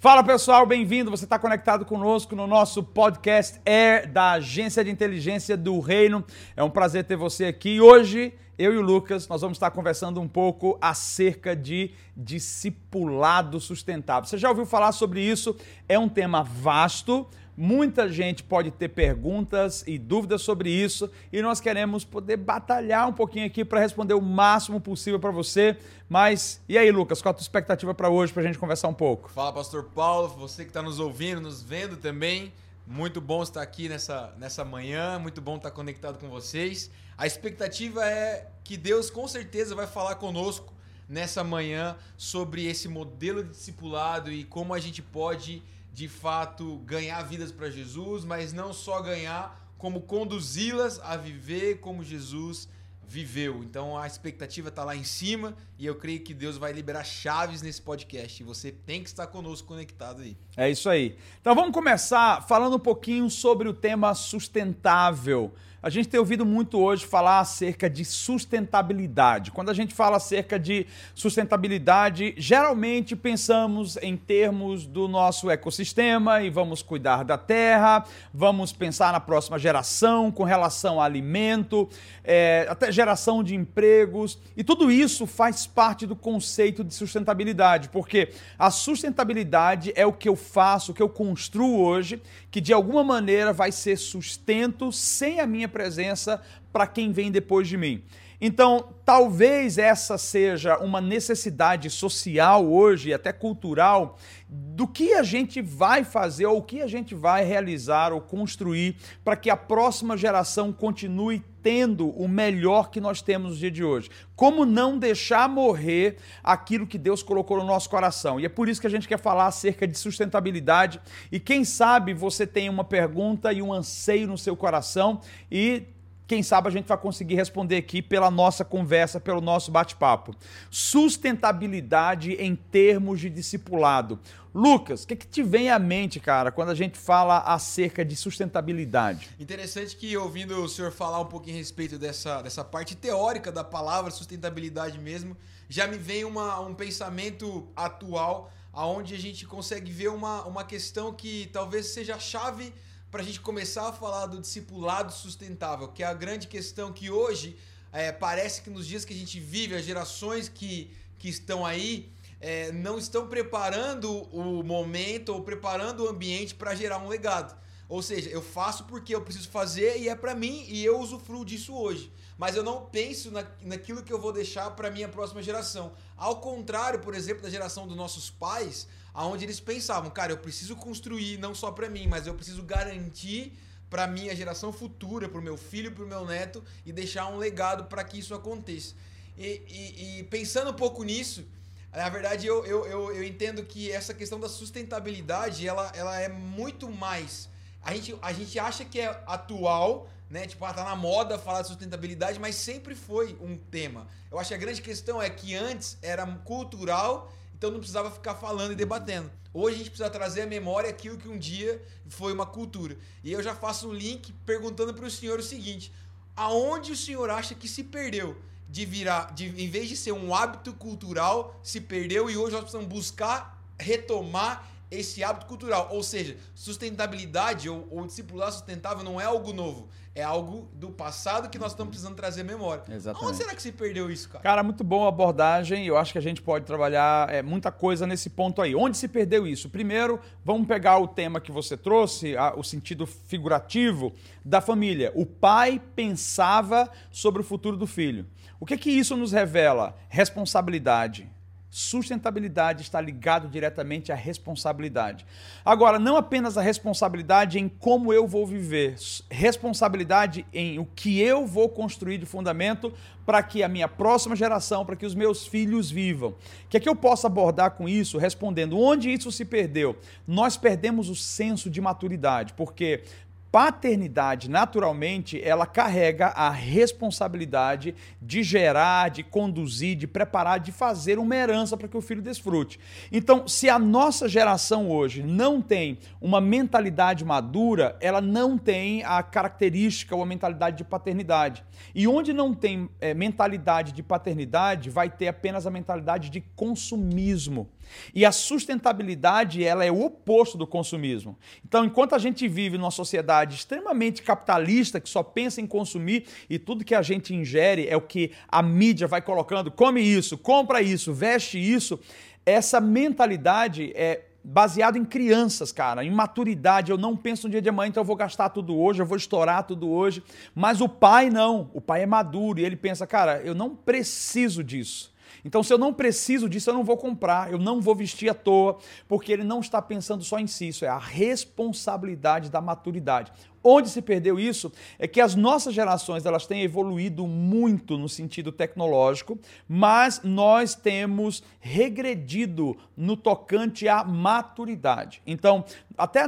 Fala pessoal, bem-vindo. Você está conectado conosco no nosso podcast Air da Agência de Inteligência do Reino. É um prazer ter você aqui. Hoje, eu e o Lucas, nós vamos estar conversando um pouco acerca de discipulado sustentável. Você já ouviu falar sobre isso? É um tema vasto. Muita gente pode ter perguntas e dúvidas sobre isso e nós queremos poder batalhar um pouquinho aqui para responder o máximo possível para você. Mas e aí, Lucas, qual a tua expectativa para hoje para a gente conversar um pouco? Fala, Pastor Paulo, você que está nos ouvindo, nos vendo também. Muito bom estar aqui nessa, nessa manhã, muito bom estar conectado com vocês. A expectativa é que Deus com certeza vai falar conosco nessa manhã sobre esse modelo de discipulado e como a gente pode de fato ganhar vidas para Jesus, mas não só ganhar, como conduzi-las a viver como Jesus viveu. Então a expectativa está lá em cima e eu creio que Deus vai liberar chaves nesse podcast. Você tem que estar conosco conectado aí. É isso aí. Então vamos começar falando um pouquinho sobre o tema sustentável. A gente tem ouvido muito hoje falar acerca de sustentabilidade. Quando a gente fala acerca de sustentabilidade, geralmente pensamos em termos do nosso ecossistema e vamos cuidar da terra, vamos pensar na próxima geração com relação a alimento, é, até geração de empregos. E tudo isso faz parte do conceito de sustentabilidade, porque a sustentabilidade é o que eu faço, o que eu construo hoje, que de alguma maneira vai ser sustento sem a minha presença para quem vem depois de mim. Então, talvez essa seja uma necessidade social hoje, até cultural, do que a gente vai fazer ou o que a gente vai realizar ou construir para que a próxima geração continue tendo o melhor que nós temos no dia de hoje. Como não deixar morrer aquilo que Deus colocou no nosso coração. E é por isso que a gente quer falar acerca de sustentabilidade. E quem sabe você tem uma pergunta e um anseio no seu coração e quem sabe a gente vai conseguir responder aqui pela nossa conversa, pelo nosso bate-papo. Sustentabilidade em termos de discipulado. Lucas, o que, que te vem à mente, cara, quando a gente fala acerca de sustentabilidade? Interessante que ouvindo o senhor falar um pouquinho a respeito dessa, dessa parte teórica da palavra sustentabilidade mesmo, já me vem uma, um pensamento atual aonde a gente consegue ver uma, uma questão que talvez seja a chave para a gente começar a falar do discipulado sustentável, que é a grande questão que hoje é, parece que nos dias que a gente vive, as gerações que, que estão aí é, não estão preparando o momento ou preparando o ambiente para gerar um legado. Ou seja, eu faço porque eu preciso fazer e é para mim e eu usufruo disso hoje. Mas eu não penso na, naquilo que eu vou deixar para minha próxima geração. Ao contrário, por exemplo, da geração dos nossos pais, aonde eles pensavam, cara, eu preciso construir não só para mim, mas eu preciso garantir para minha geração futura, para o meu filho, para o meu neto e deixar um legado para que isso aconteça. E, e, e, pensando um pouco nisso, na verdade eu, eu, eu, eu, entendo que essa questão da sustentabilidade ela, ela é muito mais. A gente, a gente acha que é atual, né? Tipo, ah, tá na moda falar de sustentabilidade, mas sempre foi um tema. Eu acho que a grande questão é que antes era cultural então não precisava ficar falando e debatendo. Hoje a gente precisa trazer à memória aquilo que um dia foi uma cultura. E eu já faço um link perguntando para o senhor o seguinte: aonde o senhor acha que se perdeu? De virar, de, em vez de ser um hábito cultural, se perdeu e hoje nós precisamos buscar retomar esse hábito cultural. Ou seja, sustentabilidade ou, ou discipular sustentável não é algo novo. É algo do passado que nós estamos precisando trazer memória. Exatamente. Onde será que se perdeu isso, cara? Cara, muito boa abordagem. Eu acho que a gente pode trabalhar é, muita coisa nesse ponto aí. Onde se perdeu isso? Primeiro, vamos pegar o tema que você trouxe, a, o sentido figurativo da família. O pai pensava sobre o futuro do filho. O que que isso nos revela? Responsabilidade Sustentabilidade está ligado diretamente à responsabilidade. Agora, não apenas a responsabilidade em como eu vou viver, responsabilidade em o que eu vou construir de fundamento para que a minha próxima geração, para que os meus filhos vivam. O que é que eu posso abordar com isso, respondendo onde isso se perdeu? Nós perdemos o senso de maturidade, porque paternidade, naturalmente, ela carrega a responsabilidade de gerar, de conduzir, de preparar, de fazer uma herança para que o filho desfrute. Então, se a nossa geração hoje não tem uma mentalidade madura, ela não tem a característica ou a mentalidade de paternidade. E onde não tem é, mentalidade de paternidade, vai ter apenas a mentalidade de consumismo. E a sustentabilidade, ela é o oposto do consumismo. Então, enquanto a gente vive numa sociedade extremamente capitalista, que só pensa em consumir e tudo que a gente ingere é o que a mídia vai colocando, come isso, compra isso, veste isso, essa mentalidade é baseado em crianças, cara, em maturidade. Eu não penso no dia de amanhã, então eu vou gastar tudo hoje, eu vou estourar tudo hoje. Mas o pai não. O pai é maduro e ele pensa, cara, eu não preciso disso. Então, se eu não preciso disso, eu não vou comprar, eu não vou vestir à toa, porque ele não está pensando só em si. Isso é a responsabilidade da maturidade. Onde se perdeu isso é que as nossas gerações elas têm evoluído muito no sentido tecnológico, mas nós temos regredido no tocante à maturidade. Então, até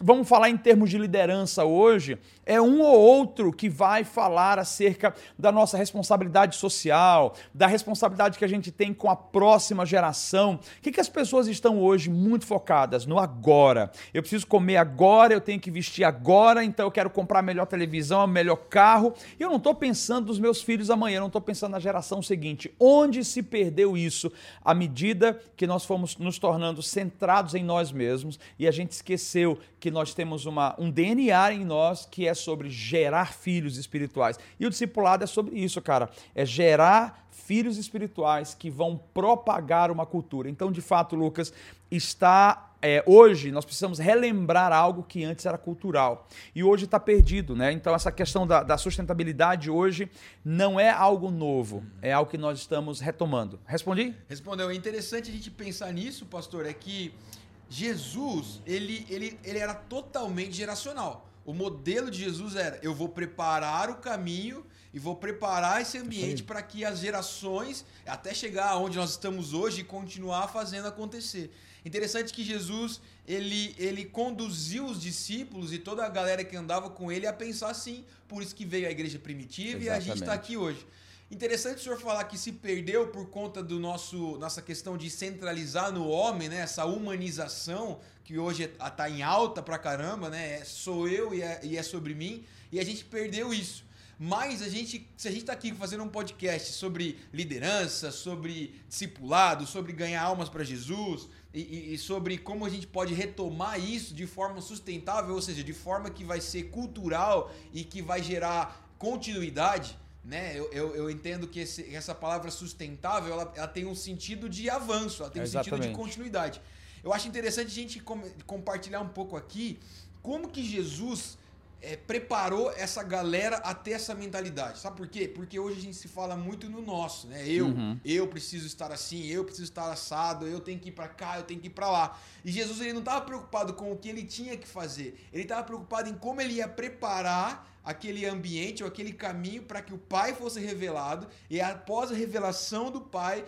vamos falar em termos de liderança hoje, é um ou outro que vai falar acerca da nossa responsabilidade social, da responsabilidade que a gente tem com a próxima geração. O que, que as pessoas estão hoje muito focadas? No agora. Eu preciso comer agora, eu tenho que vestir agora, então eu quero comprar a melhor televisão, o melhor carro. E eu não estou pensando nos meus filhos amanhã, eu não estou pensando na geração seguinte. Onde se perdeu isso? À medida que nós fomos nos tornando centrados em nós mesmos e a gente esqueceu que nós temos uma, um DNA em nós que é sobre gerar filhos espirituais. E o discipulado é sobre isso, cara. É gerar filhos espirituais que vão propagar uma cultura. Então, de fato, Lucas, está. É, hoje nós precisamos relembrar algo que antes era cultural e hoje está perdido, né? Então essa questão da, da, sustentabilidade hoje não é algo novo, é algo que nós estamos retomando. Respondi? Respondeu. É interessante a gente pensar nisso, pastor, é que Jesus, ele, ele, ele era totalmente geracional. O modelo de Jesus era: eu vou preparar o caminho e vou preparar esse ambiente para que as gerações, até chegar aonde nós estamos hoje, continuar fazendo acontecer. Interessante que Jesus ele, ele conduziu os discípulos e toda a galera que andava com ele a pensar assim. Por isso que veio a igreja primitiva Exatamente. e a gente está aqui hoje. Interessante o senhor falar que se perdeu por conta do nosso nossa questão de centralizar no homem, né? Essa humanização que hoje está em alta pra caramba, né? É, sou eu e é, e é sobre mim. E a gente perdeu isso. Mas a gente, se a gente está aqui fazendo um podcast sobre liderança, sobre discipulado, sobre ganhar almas para Jesus e, e, sobre como a gente pode retomar isso de forma sustentável, ou seja, de forma que vai ser cultural e que vai gerar continuidade, né? Eu, eu, eu entendo que esse, essa palavra sustentável ela, ela, tem um sentido de avanço, ela tem um sentido de continuidade. Eu acho interessante a gente com, compartilhar um pouco aqui como que Jesus é, preparou essa galera a ter essa mentalidade. Sabe por quê? Porque hoje a gente se fala muito no nosso, né? Eu, uhum. eu preciso estar assim, eu preciso estar assado, eu tenho que ir para cá, eu tenho que ir para lá. E Jesus ele não estava preocupado com o que ele tinha que fazer. Ele estava preocupado em como ele ia preparar aquele ambiente ou aquele caminho para que o Pai fosse revelado e após a revelação do Pai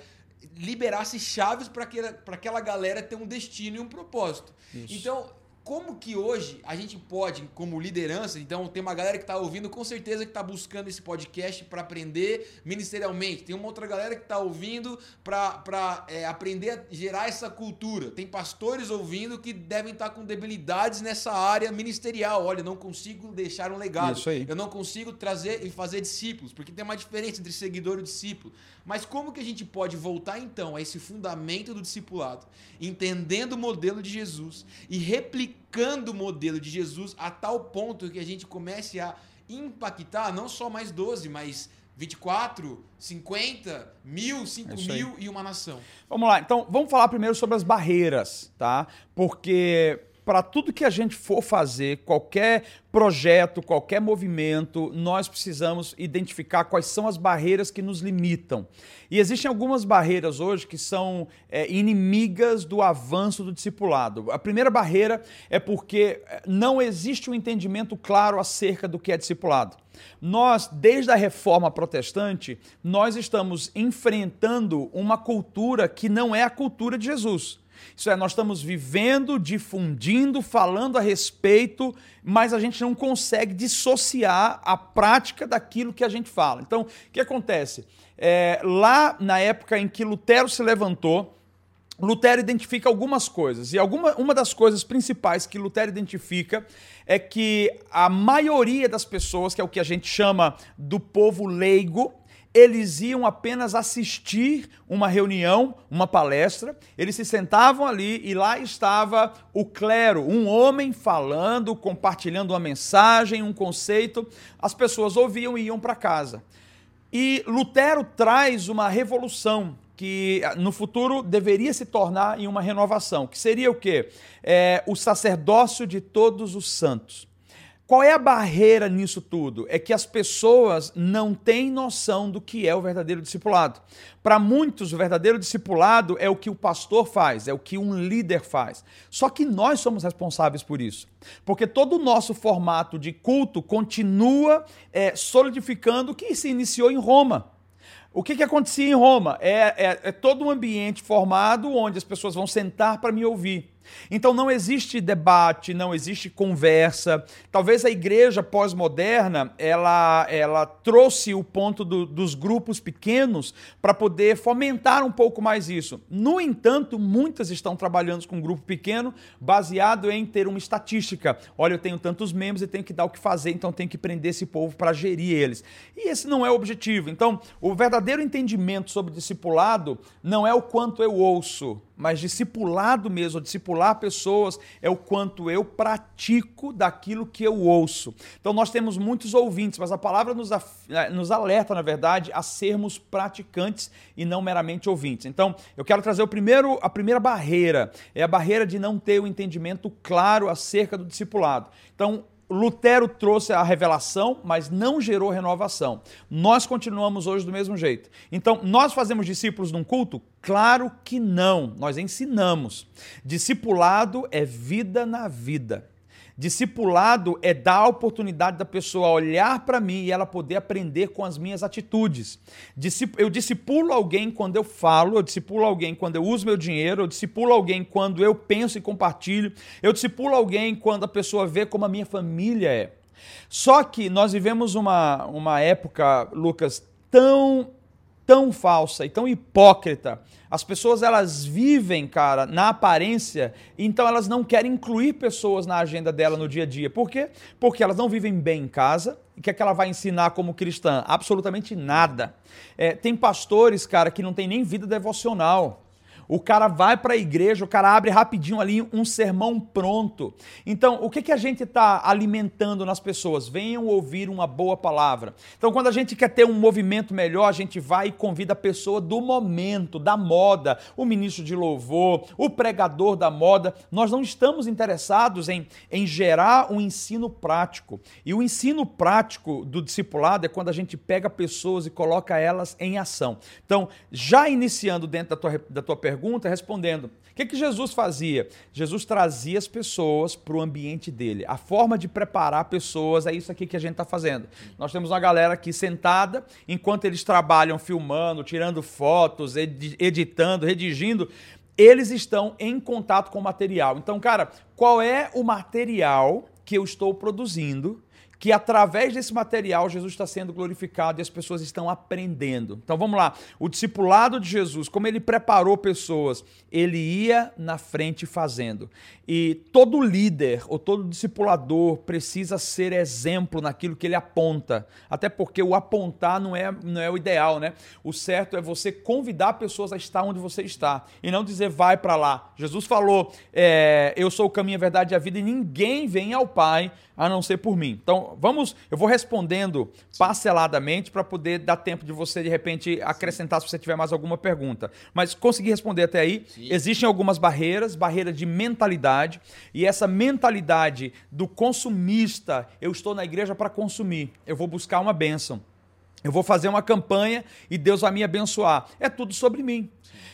liberasse chaves para aquela galera ter um destino e um propósito. Isso. Então como que hoje a gente pode, como liderança, então tem uma galera que está ouvindo, com certeza que está buscando esse podcast para aprender ministerialmente. Tem uma outra galera que está ouvindo para é, aprender a gerar essa cultura. Tem pastores ouvindo que devem estar tá com debilidades nessa área ministerial. Olha, eu não consigo deixar um legado. Isso aí. Eu não consigo trazer e fazer discípulos, porque tem uma diferença entre seguidor e discípulo. Mas como que a gente pode voltar então a esse fundamento do discipulado, entendendo o modelo de Jesus e replicando o modelo de Jesus a tal ponto que a gente comece a impactar não só mais 12, mas 24, 50, mil, 5 é mil e uma nação. Vamos lá, então vamos falar primeiro sobre as barreiras, tá? Porque para tudo que a gente for fazer, qualquer projeto, qualquer movimento, nós precisamos identificar quais são as barreiras que nos limitam. E existem algumas barreiras hoje que são é, inimigas do avanço do discipulado. A primeira barreira é porque é, não existe um entendimento claro acerca do que é discipulado. Nós, desde a reforma protestante, nós estamos enfrentando uma cultura que não é a cultura de Jesus. Isso é, nós estamos vivendo, difundindo, falando a respeito, mas a gente não consegue dissociar a prática daquilo que a gente fala. Então, o que acontece? É, lá na época em que Lutero se levantou, Lutero identifica algumas coisas, e alguma, uma das coisas principais que Lutero identifica é que a maioria das pessoas, que é o que a gente chama do povo leigo, eles iam apenas assistir uma reunião, uma palestra, eles se sentavam ali e lá estava o clero, um homem falando, compartilhando uma mensagem, um conceito, as pessoas ouviam e iam para casa. E Lutero traz uma revolução que no futuro deveria se tornar em uma renovação, que seria o quê? É, o sacerdócio de todos os santos. Qual é a barreira nisso tudo? É que as pessoas não têm noção do que é o verdadeiro discipulado. Para muitos, o verdadeiro discipulado é o que o pastor faz, é o que um líder faz. Só que nós somos responsáveis por isso. Porque todo o nosso formato de culto continua é, solidificando o que se iniciou em Roma. O que, que acontecia em Roma? É, é, é todo um ambiente formado onde as pessoas vão sentar para me ouvir. Então não existe debate, não existe conversa. Talvez a igreja pós-moderna ela, ela trouxe o ponto do, dos grupos pequenos para poder fomentar um pouco mais isso. No entanto, muitas estão trabalhando com um grupo pequeno baseado em ter uma estatística. Olha, eu tenho tantos membros e tenho que dar o que fazer, então tenho que prender esse povo para gerir eles. E esse não é o objetivo. Então, o verdadeiro entendimento sobre discipulado não é o quanto eu ouço, mas discipulado mesmo, discipular pessoas é o quanto eu pratico daquilo que eu ouço. Então nós temos muitos ouvintes, mas a palavra nos, eh, nos alerta, na verdade, a sermos praticantes e não meramente ouvintes. Então eu quero trazer o primeiro, a primeira barreira, é a barreira de não ter o entendimento claro acerca do discipulado. Então Lutero trouxe a revelação, mas não gerou renovação. Nós continuamos hoje do mesmo jeito. Então, nós fazemos discípulos num culto? Claro que não. Nós ensinamos. Discipulado é vida na vida. Discipulado é dar a oportunidade da pessoa olhar para mim e ela poder aprender com as minhas atitudes. Eu discipulo alguém quando eu falo, eu discipulo alguém quando eu uso meu dinheiro, eu discipulo alguém quando eu penso e compartilho, eu discipulo alguém quando a pessoa vê como a minha família é. Só que nós vivemos uma, uma época, Lucas, tão tão falsa e tão hipócrita. As pessoas elas vivem, cara, na aparência, então elas não querem incluir pessoas na agenda dela no dia a dia. Por quê? Porque elas não vivem bem em casa. O que é que ela vai ensinar como cristã? Absolutamente nada. É, tem pastores, cara, que não tem nem vida devocional. O cara vai para a igreja, o cara abre rapidinho ali um sermão pronto. Então, o que, que a gente está alimentando nas pessoas? Venham ouvir uma boa palavra. Então, quando a gente quer ter um movimento melhor, a gente vai e convida a pessoa do momento, da moda, o ministro de louvor, o pregador da moda. Nós não estamos interessados em, em gerar um ensino prático. E o ensino prático do discipulado é quando a gente pega pessoas e coloca elas em ação. Então, já iniciando dentro da tua, da tua pergunta, pergunta respondendo: o que, que Jesus fazia? Jesus trazia as pessoas para o ambiente dele. A forma de preparar pessoas é isso aqui que a gente está fazendo. Nós temos uma galera aqui sentada, enquanto eles trabalham filmando, tirando fotos, editando, redigindo, eles estão em contato com o material. Então, cara, qual é o material que eu estou produzindo que através desse material Jesus está sendo glorificado e as pessoas estão aprendendo. Então vamos lá, o discipulado de Jesus, como ele preparou pessoas, ele ia na frente fazendo. E todo líder ou todo discipulador precisa ser exemplo naquilo que ele aponta, até porque o apontar não é, não é o ideal, né? O certo é você convidar pessoas a estar onde você está e não dizer vai para lá. Jesus falou, é, eu sou o caminho, a verdade e a vida e ninguém vem ao Pai a não ser por mim. Então, vamos, eu vou respondendo parceladamente para poder dar tempo de você de repente acrescentar se você tiver mais alguma pergunta. Mas consegui responder até aí. Sim. Existem algumas barreiras, barreira de mentalidade, e essa mentalidade do consumista, eu estou na igreja para consumir. Eu vou buscar uma bênção. Eu vou fazer uma campanha e Deus vai me abençoar. É tudo sobre mim.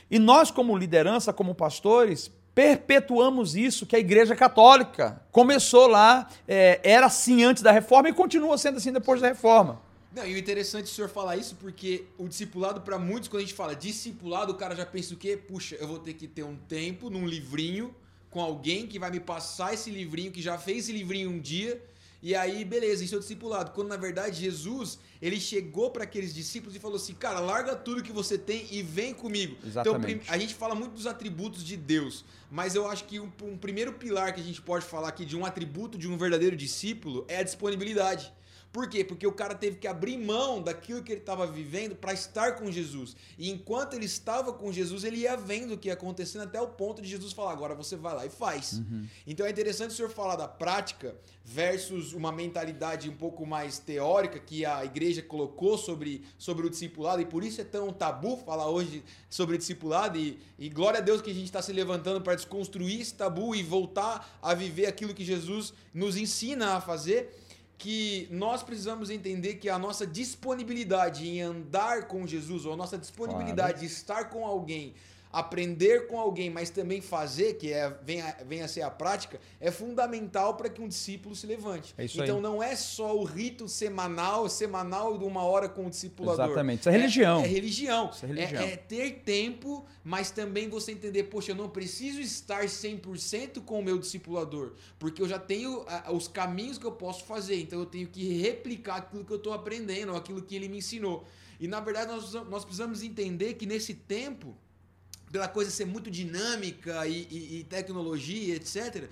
E nós, como liderança, como pastores, perpetuamos isso que a Igreja Católica começou lá, é, era assim antes da reforma e continua sendo assim depois da reforma. Não, e o interessante é o senhor falar isso porque o discipulado, para muitos, quando a gente fala discipulado, o cara já pensa o quê? Puxa, eu vou ter que ter um tempo num livrinho com alguém que vai me passar esse livrinho, que já fez esse livrinho um dia e aí, beleza, isso é o discipulado. Quando na verdade Jesus, ele chegou para aqueles discípulos e falou assim: "Cara, larga tudo que você tem e vem comigo". Então, Exatamente. Então, a gente fala muito dos atributos de Deus, mas eu acho que um, um primeiro pilar que a gente pode falar aqui de um atributo de um verdadeiro discípulo é a disponibilidade. Por quê? Porque o cara teve que abrir mão daquilo que ele estava vivendo para estar com Jesus. E enquanto ele estava com Jesus, ele ia vendo o que ia acontecendo até o ponto de Jesus falar: agora você vai lá e faz. Uhum. Então é interessante o senhor falar da prática versus uma mentalidade um pouco mais teórica que a igreja colocou sobre, sobre o discipulado, e por isso é tão tabu falar hoje sobre discipulado, e, e glória a Deus que a gente está se levantando para desconstruir esse tabu e voltar a viver aquilo que Jesus nos ensina a fazer que nós precisamos entender que a nossa disponibilidade em andar com Jesus, ou a nossa disponibilidade claro. de estar com alguém aprender com alguém, mas também fazer, que é, vem, a, vem a ser a prática, é fundamental para que um discípulo se levante. É então aí. não é só o rito semanal, semanal de uma hora com o discipulador. Exatamente. Isso é religião. É, é religião. Isso é, religião. É, é, ter tempo, mas também você entender, poxa, eu não preciso estar 100% com o meu discipulador, porque eu já tenho os caminhos que eu posso fazer, então eu tenho que replicar aquilo que eu estou aprendendo, aquilo que ele me ensinou. E na verdade nós, nós precisamos entender que nesse tempo pela coisa ser muito dinâmica e, e, e tecnologia, etc.,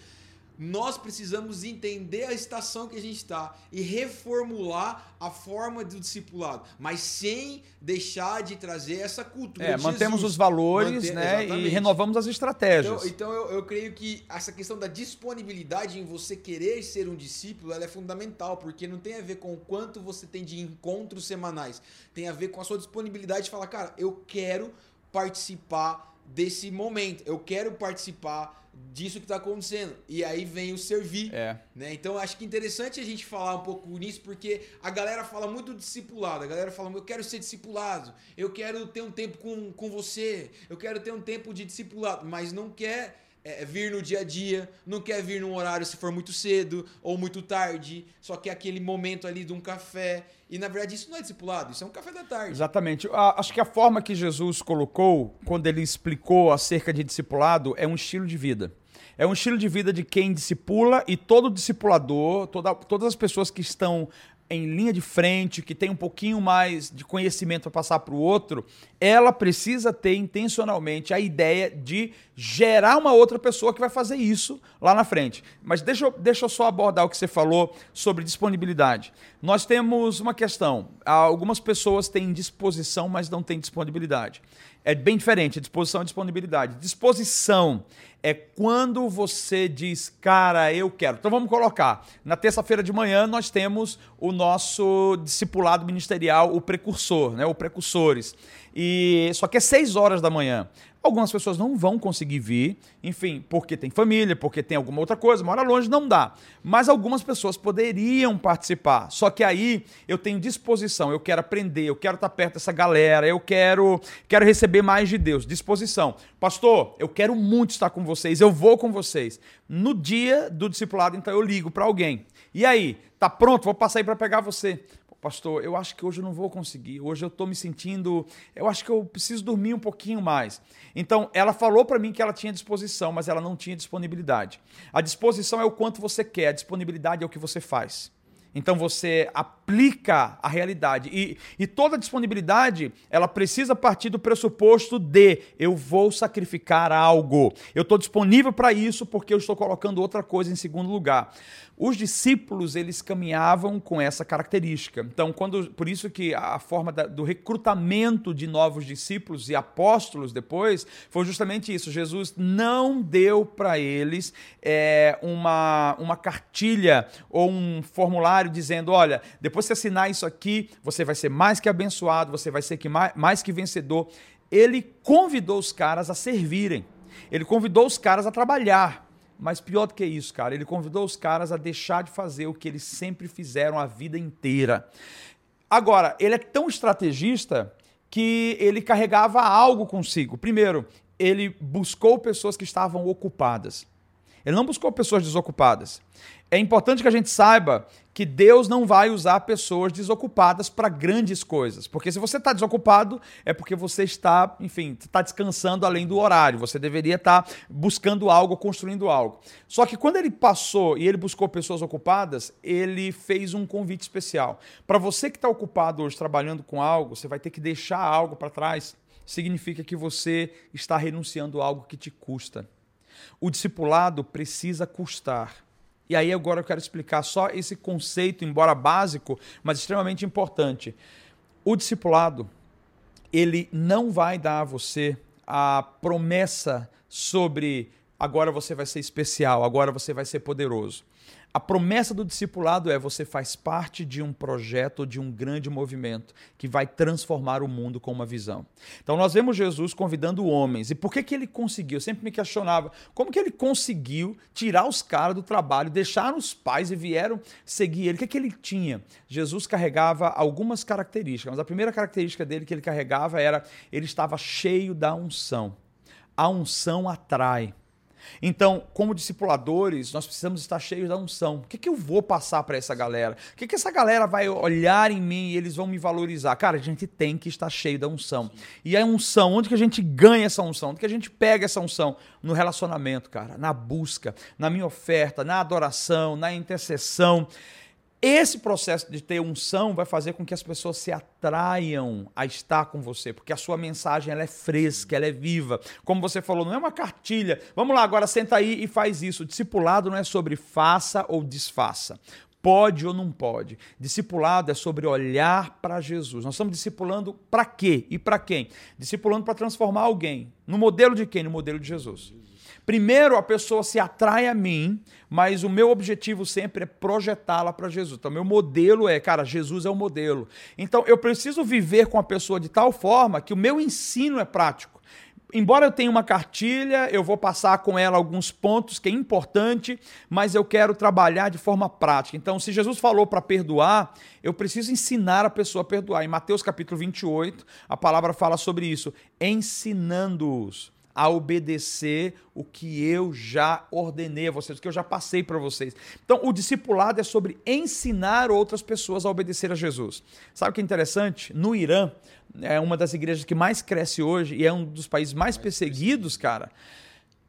nós precisamos entender a estação que a gente está e reformular a forma do discipulado, mas sem deixar de trazer essa cultura. É, mantemos os valores né, e renovamos as estratégias. Então, então eu, eu, creio que essa questão da disponibilidade em você querer ser um discípulo ela é fundamental, porque não tem a ver com o quanto você tem de encontros semanais, tem a ver com a sua disponibilidade de falar, cara, eu quero participar desse momento. Eu quero participar disso que está acontecendo. E aí vem o servir. É. Né? Então acho que interessante a gente falar um pouco nisso, porque a galera fala muito discipulado. A galera fala, eu quero ser discipulado, eu quero ter um tempo com, com você, eu quero ter um tempo de discipulado, mas não quer é, vir no dia a dia, não quer vir num horário se for muito cedo ou muito tarde, só quer aquele momento ali de um café. E na verdade isso não é discipulado, isso é um café da tarde. Exatamente. Acho que a forma que Jesus colocou quando ele explicou acerca de discipulado é um estilo de vida. É um estilo de vida de quem discipula e todo discipulador, toda, todas as pessoas que estão em linha de frente, que tem um pouquinho mais de conhecimento para passar para o outro, ela precisa ter intencionalmente a ideia de gerar uma outra pessoa que vai fazer isso lá na frente. Mas deixa eu, deixa eu só abordar o que você falou sobre disponibilidade. Nós temos uma questão. Algumas pessoas têm disposição, mas não têm disponibilidade. É bem diferente, disposição e disponibilidade. Disposição é quando você diz, cara, eu quero. Então vamos colocar. Na terça-feira de manhã nós temos o nosso discipulado ministerial, o precursor, né? O precursores. E só que é 6 horas da manhã. Algumas pessoas não vão conseguir vir, enfim, porque tem família, porque tem alguma outra coisa, mora longe, não dá. Mas algumas pessoas poderiam participar. Só que aí eu tenho disposição, eu quero aprender, eu quero estar perto dessa galera, eu quero, quero receber mais de Deus. Disposição. Pastor, eu quero muito estar com vocês, eu vou com vocês. No dia do discipulado, então eu ligo para alguém. E aí, tá pronto? Vou passar aí para pegar você pastor, eu acho que hoje eu não vou conseguir. Hoje eu estou me sentindo, eu acho que eu preciso dormir um pouquinho mais. Então, ela falou para mim que ela tinha disposição, mas ela não tinha disponibilidade. A disposição é o quanto você quer, a disponibilidade é o que você faz. Então você aplica a realidade. E, e toda disponibilidade, ela precisa partir do pressuposto de eu vou sacrificar algo. Eu estou disponível para isso porque eu estou colocando outra coisa em segundo lugar. Os discípulos, eles caminhavam com essa característica. Então, quando, por isso que a forma da, do recrutamento de novos discípulos e apóstolos depois foi justamente isso. Jesus não deu para eles é, uma, uma cartilha ou um formulário dizendo: olha, depois que assinar isso aqui, você vai ser mais que abençoado, você vai ser que mais, mais que vencedor. Ele convidou os caras a servirem. Ele convidou os caras a trabalhar. Mas pior do que isso, cara, ele convidou os caras a deixar de fazer o que eles sempre fizeram a vida inteira. Agora, ele é tão estrategista que ele carregava algo consigo. Primeiro, ele buscou pessoas que estavam ocupadas. Ele não buscou pessoas desocupadas. É importante que a gente saiba que Deus não vai usar pessoas desocupadas para grandes coisas. Porque se você está desocupado, é porque você está, enfim, está descansando além do horário. Você deveria estar tá buscando algo, construindo algo. Só que quando ele passou e ele buscou pessoas ocupadas, ele fez um convite especial. Para você que está ocupado hoje trabalhando com algo, você vai ter que deixar algo para trás. Significa que você está renunciando a algo que te custa. O discipulado precisa custar. E aí agora eu quero explicar só esse conceito, embora básico, mas extremamente importante. O discipulado, ele não vai dar a você a promessa sobre agora você vai ser especial, agora você vai ser poderoso. A promessa do discipulado é você faz parte de um projeto, de um grande movimento que vai transformar o mundo com uma visão. Então nós vemos Jesus convidando homens. E por que, que ele conseguiu? Eu sempre me questionava, como que ele conseguiu tirar os caras do trabalho, deixar os pais e vieram seguir ele? O que, que ele tinha? Jesus carregava algumas características, mas a primeira característica dele que ele carregava era ele estava cheio da unção. A unção atrai. Então, como discipuladores, nós precisamos estar cheios da unção. O que, que eu vou passar para essa galera? O que, que essa galera vai olhar em mim e eles vão me valorizar? Cara, a gente tem que estar cheio da unção. E a unção, onde que a gente ganha essa unção? Onde que a gente pega essa unção? No relacionamento, cara, na busca, na minha oferta, na adoração, na intercessão. Esse processo de ter unção vai fazer com que as pessoas se atraiam a estar com você, porque a sua mensagem ela é fresca, ela é viva. Como você falou, não é uma cartilha. Vamos lá, agora senta aí e faz isso. Discipulado não é sobre faça ou desfaça. Pode ou não pode. Discipulado é sobre olhar para Jesus. Nós estamos discipulando para quê e para quem? Discipulando para transformar alguém. No modelo de quem? No modelo de Jesus. Primeiro, a pessoa se atrai a mim, mas o meu objetivo sempre é projetá-la para Jesus. Então, meu modelo é, cara, Jesus é o modelo. Então, eu preciso viver com a pessoa de tal forma que o meu ensino é prático. Embora eu tenha uma cartilha, eu vou passar com ela alguns pontos que é importante, mas eu quero trabalhar de forma prática. Então, se Jesus falou para perdoar, eu preciso ensinar a pessoa a perdoar. Em Mateus capítulo 28, a palavra fala sobre isso, ensinando-os a obedecer o que eu já ordenei a vocês, o que eu já passei para vocês. Então, o discipulado é sobre ensinar outras pessoas a obedecer a Jesus. Sabe o que é interessante? No Irã, é uma das igrejas que mais cresce hoje e é um dos países mais perseguidos, cara.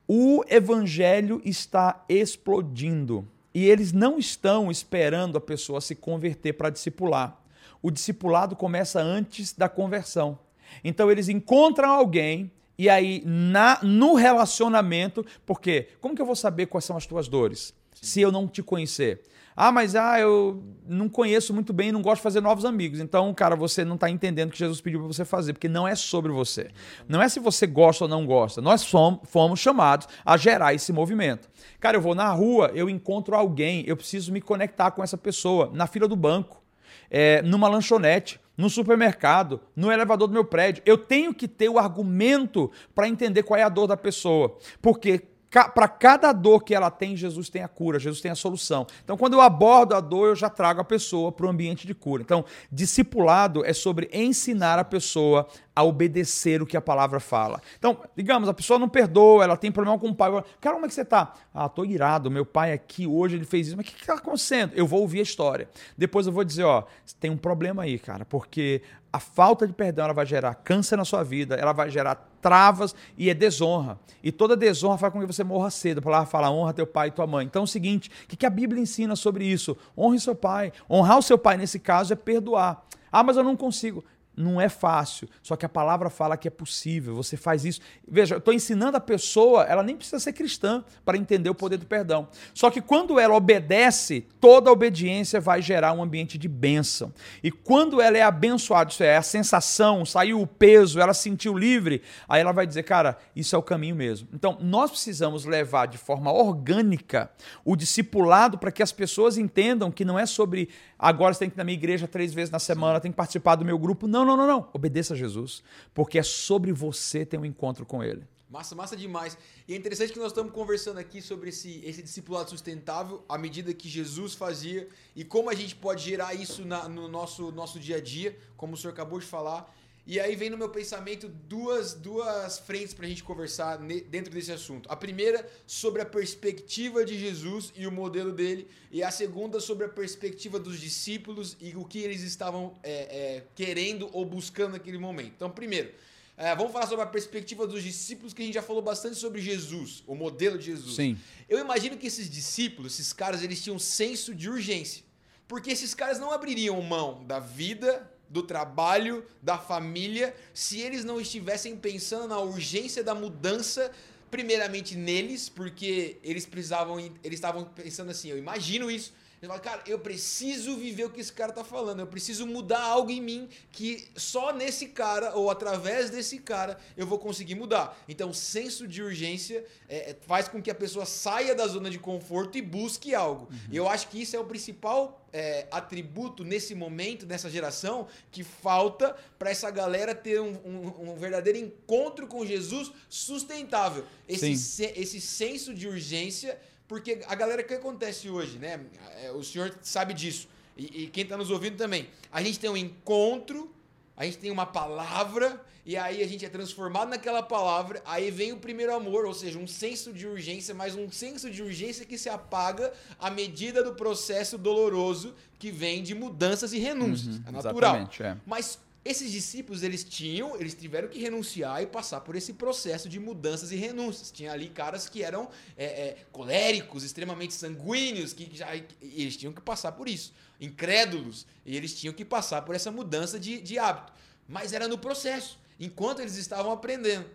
O evangelho está explodindo e eles não estão esperando a pessoa se converter para discipular. O discipulado começa antes da conversão. Então eles encontram alguém e aí, na, no relacionamento, porque como que eu vou saber quais são as tuas dores? Se eu não te conhecer. Ah, mas ah, eu não conheço muito bem, não gosto de fazer novos amigos. Então, cara, você não está entendendo o que Jesus pediu para você fazer, porque não é sobre você. Não é se você gosta ou não gosta. Nós fomos, fomos chamados a gerar esse movimento. Cara, eu vou na rua, eu encontro alguém, eu preciso me conectar com essa pessoa na fila do banco, é, numa lanchonete no supermercado, no elevador do meu prédio. Eu tenho que ter o argumento para entender qual é a dor da pessoa. Porque para cada dor que ela tem, Jesus tem a cura, Jesus tem a solução. Então, quando eu abordo a dor, eu já trago a pessoa para o ambiente de cura. Então, discipulado é sobre ensinar a pessoa a obedecer o que a palavra fala. Então, digamos, a pessoa não perdoa, ela tem problema com o pai. Cara, como é que você tá? Ah, tô irado, meu pai aqui hoje ele fez isso. Mas o que, que tá acontecendo? Eu vou ouvir a história. Depois eu vou dizer, ó, tem um problema aí, cara, porque a falta de perdão ela vai gerar câncer na sua vida, ela vai gerar travas e é desonra. E toda desonra faz com que você morra cedo. A palavra fala honra teu pai e tua mãe. Então é o seguinte, o que a Bíblia ensina sobre isso? Honre seu pai. Honrar o seu pai nesse caso é perdoar. Ah, mas eu não consigo não é fácil, só que a palavra fala que é possível, você faz isso. Veja, eu estou ensinando a pessoa, ela nem precisa ser cristã para entender o poder do perdão. Só que quando ela obedece, toda obediência vai gerar um ambiente de bênção. E quando ela é abençoada, isso é a sensação, saiu o peso, ela se sentiu livre, aí ela vai dizer, cara, isso é o caminho mesmo. Então, nós precisamos levar de forma orgânica o discipulado para que as pessoas entendam que não é sobre agora você tem que ir na minha igreja três vezes na semana, tem que participar do meu grupo. Não, não, não, não. Obedeça a Jesus, porque é sobre você ter um encontro com Ele. Massa, massa demais. E é interessante que nós estamos conversando aqui sobre esse, esse discipulado sustentável, à medida que Jesus fazia e como a gente pode gerar isso na, no nosso, nosso dia a dia, como o senhor acabou de falar. E aí vem no meu pensamento duas, duas frentes para a gente conversar dentro desse assunto. A primeira sobre a perspectiva de Jesus e o modelo dele, e a segunda sobre a perspectiva dos discípulos e o que eles estavam é, é, querendo ou buscando naquele momento. Então, primeiro, é, vamos falar sobre a perspectiva dos discípulos, que a gente já falou bastante sobre Jesus, o modelo de Jesus. Sim. Eu imagino que esses discípulos, esses caras, eles tinham um senso de urgência. Porque esses caras não abririam mão da vida do trabalho, da família, se eles não estivessem pensando na urgência da mudança primeiramente neles, porque eles precisavam, eles estavam pensando assim, eu imagino isso, ele fala, cara, eu preciso viver o que esse cara tá falando, eu preciso mudar algo em mim que só nesse cara ou através desse cara eu vou conseguir mudar. Então, o senso de urgência é, é faz com que a pessoa saia da zona de conforto e busque algo. Uhum. E eu acho que isso é o principal é, atributo nesse momento, nessa geração, que falta para essa galera ter um, um, um, verdadeiro encontro com Jesus sustentável. Esse, se, esse senso de urgência porque a galera, o que acontece hoje, né? É, o senhor sabe disso. E, e quem está nos ouvindo também. A gente tem um encontro, a gente tem uma palavra, e aí a gente é transformado naquela palavra, aí vem o primeiro amor, ou seja, um senso de urgência, mas um senso de urgência que se apaga à medida do processo doloroso que vem de mudanças e renúncias. Uhum, é natural. É. Mas esses discípulos, eles tinham, eles tiveram que renunciar e passar por esse processo de mudanças e renúncias. Tinha ali caras que eram é, é, coléricos, extremamente sanguíneos, que já eles tinham que passar por isso. Incrédulos, e eles tinham que passar por essa mudança de, de hábito. Mas era no processo, enquanto eles estavam aprendendo.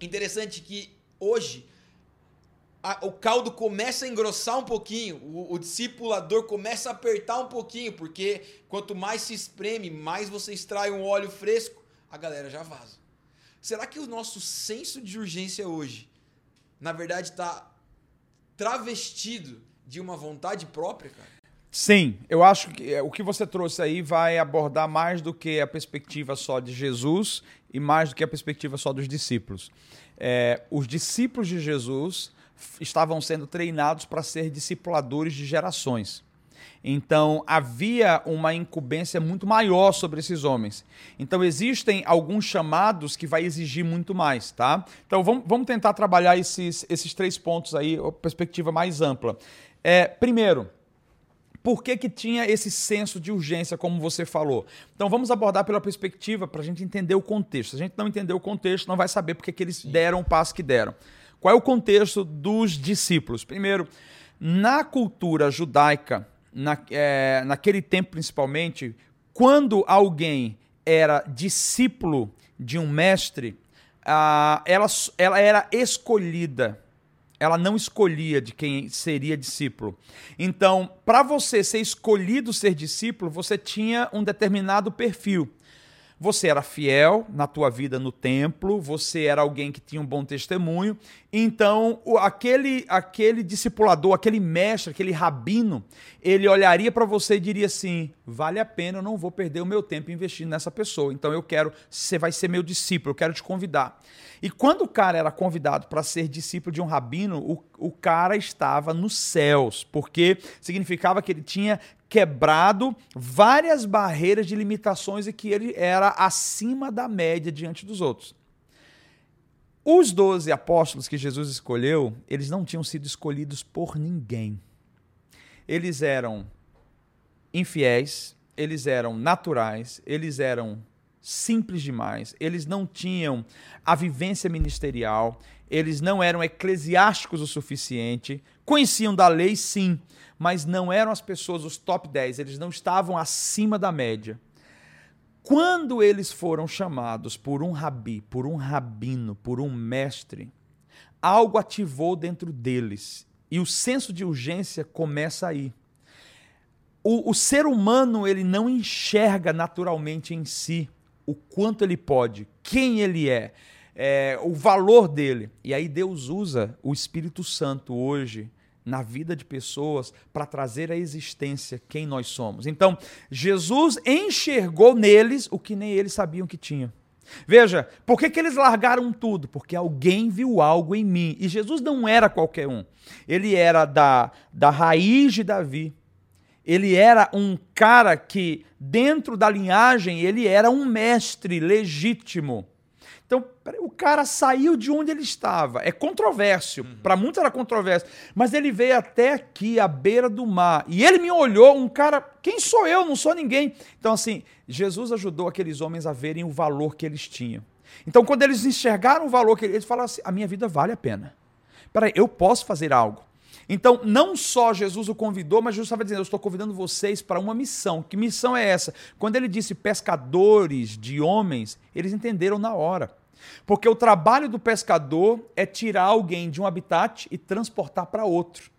Interessante que hoje a, o caldo começa a engrossar um pouquinho, o, o discipulador começa a apertar um pouquinho, porque quanto mais se espreme, mais você extrai um óleo fresco, a galera já vaza. Será que o nosso senso de urgência hoje, na verdade, está travestido de uma vontade própria, cara? Sim, eu acho que é, o que você trouxe aí vai abordar mais do que a perspectiva só de Jesus e mais do que a perspectiva só dos discípulos. É, os discípulos de Jesus estavam sendo treinados para ser discipuladores de gerações. Então havia uma incumbência muito maior sobre esses homens. Então existem alguns chamados que vai exigir muito mais, tá? Então vamos, vamos tentar trabalhar esses, esses três pontos aí, a perspectiva mais ampla. É, primeiro, por que, que tinha esse senso de urgência, como você falou? Então vamos abordar pela perspectiva para a gente entender o contexto. Se a gente não entender o contexto, não vai saber por que, que eles deram o passo que deram. Qual é o contexto dos discípulos? Primeiro, na cultura judaica, na, é, naquele tempo principalmente, quando alguém era discípulo de um mestre, ah, ela, ela era escolhida. Ela não escolhia de quem seria discípulo. Então, para você ser escolhido ser discípulo, você tinha um determinado perfil. Você era fiel na tua vida no templo, você era alguém que tinha um bom testemunho. Então, aquele aquele discipulador, aquele mestre, aquele rabino, ele olharia para você e diria assim: "Vale a pena, eu não vou perder o meu tempo investindo nessa pessoa. Então eu quero, você vai ser meu discípulo, eu quero te convidar". E quando o cara era convidado para ser discípulo de um rabino, o, o cara estava nos céus, porque significava que ele tinha quebrado várias barreiras de limitações e que ele era acima da média diante dos outros. Os doze apóstolos que Jesus escolheu, eles não tinham sido escolhidos por ninguém. Eles eram infiéis, eles eram naturais, eles eram simples demais, eles não tinham a vivência ministerial, eles não eram eclesiásticos o suficiente, conheciam da lei, sim, mas não eram as pessoas os top 10, eles não estavam acima da média. Quando eles foram chamados por um rabi, por um rabino, por um mestre, algo ativou dentro deles e o senso de urgência começa aí. O, o, ser humano ele não enxerga naturalmente em si o quanto ele pode, quem ele é, é, o valor dele. E aí Deus usa o Espírito Santo hoje na vida de pessoas para trazer à existência quem nós somos. Então, Jesus enxergou neles o que nem eles sabiam que tinham. Veja, por que, que eles largaram tudo? Porque alguém viu algo em mim. E Jesus não era qualquer um. Ele era da, da raiz de Davi ele era um cara que, dentro da linhagem, ele era um mestre legítimo. Então, o cara saiu de onde ele estava. É controverso. Uhum. Para muitos era controverso. Mas ele veio até aqui, à beira do mar. E ele me olhou, um cara. Quem sou eu? Não sou ninguém. Então, assim, Jesus ajudou aqueles homens a verem o valor que eles tinham. Então, quando eles enxergaram o valor que eles, eles falaram assim: a minha vida vale a pena. Peraí, eu posso fazer algo. Então, não só Jesus o convidou, mas Jesus estava dizendo: Eu estou convidando vocês para uma missão. Que missão é essa? Quando ele disse pescadores de homens, eles entenderam na hora. Porque o trabalho do pescador é tirar alguém de um habitat e transportar para outro.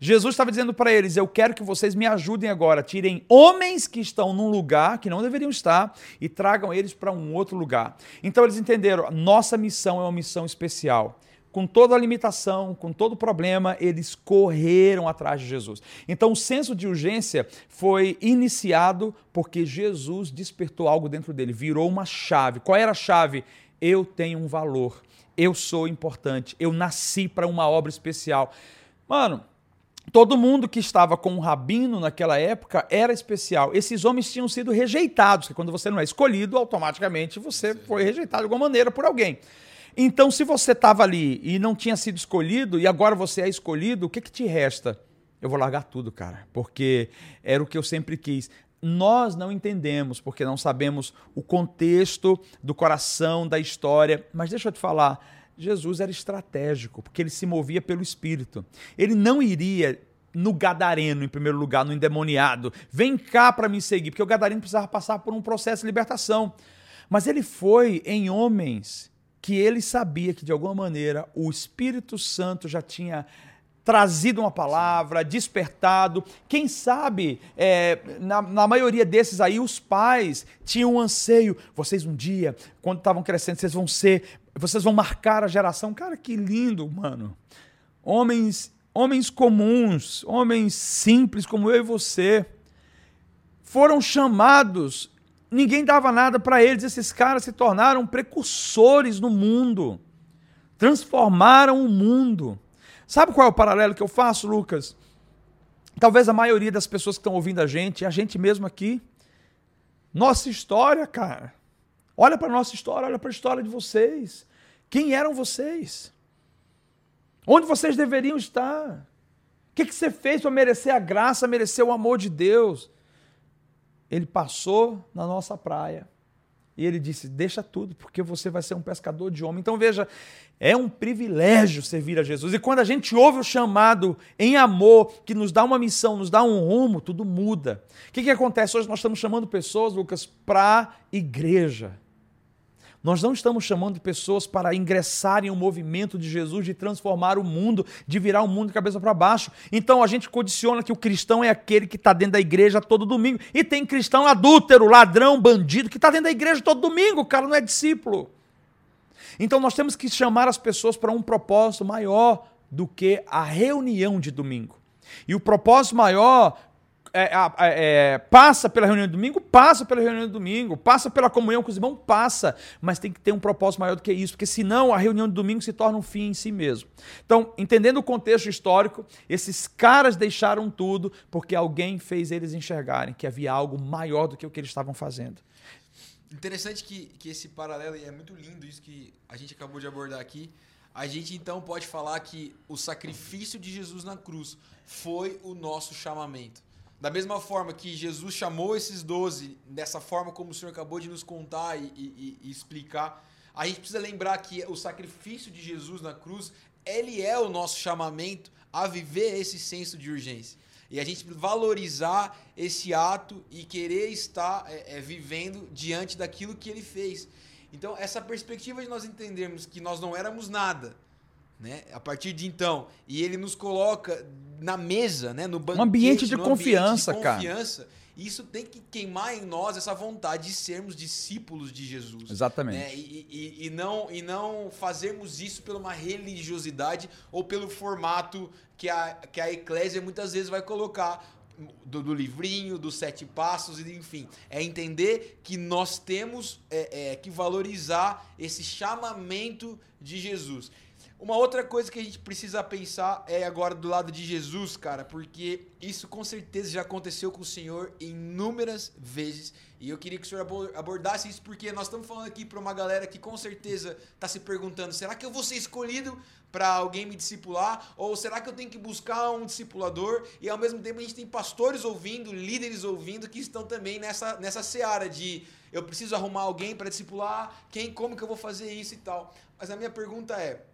Jesus estava dizendo para eles: Eu quero que vocês me ajudem agora. Tirem homens que estão num lugar que não deveriam estar e tragam eles para um outro lugar. Então eles entenderam: nossa missão é uma missão especial com toda a limitação, com todo o problema, eles correram atrás de Jesus. Então o senso de urgência foi iniciado porque Jesus despertou algo dentro dele, virou uma chave. Qual era a chave? Eu tenho um valor, eu sou importante, eu nasci para uma obra especial. Mano, Todo mundo que estava com um rabino naquela época era especial. Esses homens tinham sido rejeitados, que quando você não é escolhido, automaticamente você foi rejeitado de alguma maneira por alguém. Então, se você estava ali e não tinha sido escolhido e agora você é escolhido, o que, que te resta? Eu vou largar tudo, cara, porque era o que eu sempre quis. Nós não entendemos, porque não sabemos o contexto do coração, da história. Mas deixa eu te falar, Jesus era estratégico, porque ele se movia pelo Espírito. Ele não iria no gadareno, em primeiro lugar, no endemoniado. Vem cá para me seguir, porque o gadareno precisava passar por um processo de libertação. Mas ele foi em homens que ele sabia que de alguma maneira o Espírito Santo já tinha trazido uma palavra, despertado. Quem sabe, é, na, na, maioria desses aí, os pais tinham um anseio. Vocês um dia, quando estavam crescendo, vocês vão ser, vocês vão marcar a geração. Cara, que lindo, mano. Homens, homens comuns, homens simples como eu e você, foram chamados ninguém dava nada para eles. Esses caras se tornaram precursores no mundo, transformaram o mundo. Sabe qual é o paralelo que eu faço, Lucas? Talvez a maioria das pessoas que estão ouvindo a gente, a gente mesmo aqui, nossa história, cara. Olha para nossa história, olha para a história de vocês. Quem eram vocês? Onde vocês deveriam estar? O que, que você fez para merecer a graça, merecer o amor de Deus? Ele passou na nossa praia e ele disse: Deixa tudo, porque você vai ser um pescador de homem. Então veja, é um privilégio servir a Jesus. E quando a gente ouve o chamado em amor, que nos dá uma missão, nos dá um rumo, tudo muda. O que, que acontece? Hoje nós estamos chamando pessoas, Lucas, para a igreja. Nós não estamos chamando pessoas para ingressarem o movimento de Jesus de transformar o mundo, de virar o mundo de cabeça para baixo. Então a gente condiciona que o cristão é aquele que está dentro da igreja todo domingo. E tem cristão adúltero, ladrão, bandido, que está dentro da igreja todo domingo, o cara não é discípulo. Então nós temos que chamar as pessoas para um propósito maior do que a reunião de domingo. E o propósito maior é, é, passa pela reunião de domingo, passa pela reunião de domingo, passa pela comunhão com os irmãos, passa, mas tem que ter um propósito maior do que isso, porque senão a reunião de domingo se torna um fim em si mesmo. Então, entendendo o contexto histórico, esses caras deixaram tudo porque alguém fez eles enxergarem que havia algo maior do que o que eles estavam fazendo. Interessante que, que esse paralelo, e é muito lindo isso que a gente acabou de abordar aqui. A gente então pode falar que o sacrifício de Jesus na cruz foi o nosso chamamento. Da mesma forma que Jesus chamou esses doze, dessa forma como o Senhor acabou de nos contar e, e, e, explicar, a gente precisa lembrar que o sacrifício de Jesus na cruz, ele é o nosso chamamento a viver esse senso de urgência. E a gente valorizar esse ato e querer estar é, é, vivendo diante daquilo que ele fez. Então, essa perspectiva de nós entendermos que nós não éramos nada, né? A partir de então, e ele nos coloca na mesa, né? No banquete, um ambiente de confiança, ambiente de confiança, cara. Isso tem que queimar em nós essa vontade de sermos discípulos de Jesus. Exatamente. Né? E, e, e, não, e não fazermos isso por uma religiosidade ou pelo formato que a, que a eclésia muitas vezes vai colocar do, do, livrinho, dos sete passos, enfim. É entender que nós temos é, é, que valorizar esse chamamento de Jesus. Uma outra coisa que a gente precisa pensar é agora do lado de Jesus, cara, porque isso com certeza já aconteceu com o Senhor inúmeras vezes. E eu queria que o Senhor abordasse isso, porque nós estamos falando aqui para uma galera que com certeza está se perguntando: será que eu vou ser escolhido para alguém me discipular? Ou será que eu tenho que buscar um discipulador? E ao mesmo tempo a gente tem pastores ouvindo, líderes ouvindo, que estão também nessa, nessa seara de eu preciso arrumar alguém para discipular, quem, como que eu vou fazer isso e tal. Mas a minha pergunta é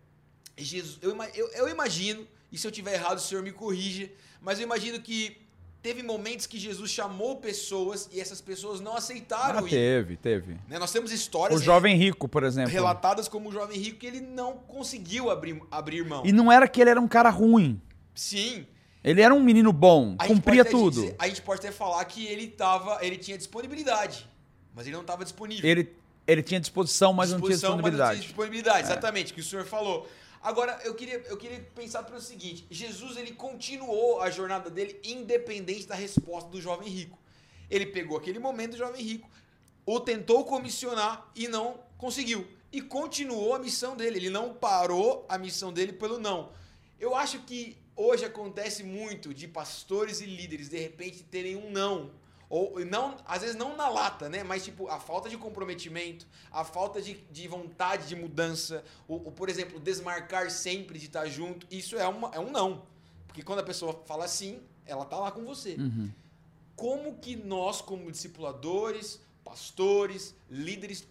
Jesus, eu, eu, eu imagino, e se eu tiver errado, o senhor me corrija, mas eu imagino que teve momentos que Jesus chamou pessoas e essas pessoas não aceitaram Ah, ir. teve, teve. Né? Nós temos O histórias jovem rico, por exemplo. relatadas como o jovem rico que ele não conseguiu abrir, abrir mão. E não era que ele era um cara ruim. Sim. Ele era um menino bom, A cumpria tudo. dizer- a gente pode até falar que ele tava, ele tinha disponibilidade, mas ele não estava disponível. Ele, ele tinha disposição, mas não tinha Disposição, mas não disponibilidade. É. tinha disponibilidade, exatamente, que o senhor falou. Agora, eu queria, eu queria pensar pelo seguinte: Jesus ele continuou a jornada dele independente da resposta do jovem rico. Ele pegou aquele momento do jovem rico, o tentou comissionar e não conseguiu. E continuou a missão dele. Ele não parou a missão dele pelo não. Eu acho que hoje acontece muito de pastores e líderes de repente terem um não. Ou não, às vezes não na lata, né? Mas tipo, a falta de comprometimento, a falta de, de vontade de mudança, o, por exemplo, desmarcar sempre de estar junto, isso é, uma, é um não. Porque quando a pessoa fala sim, ela tá lá com você. Uhum. Como que nós, como discipuladores, pastores, líderes,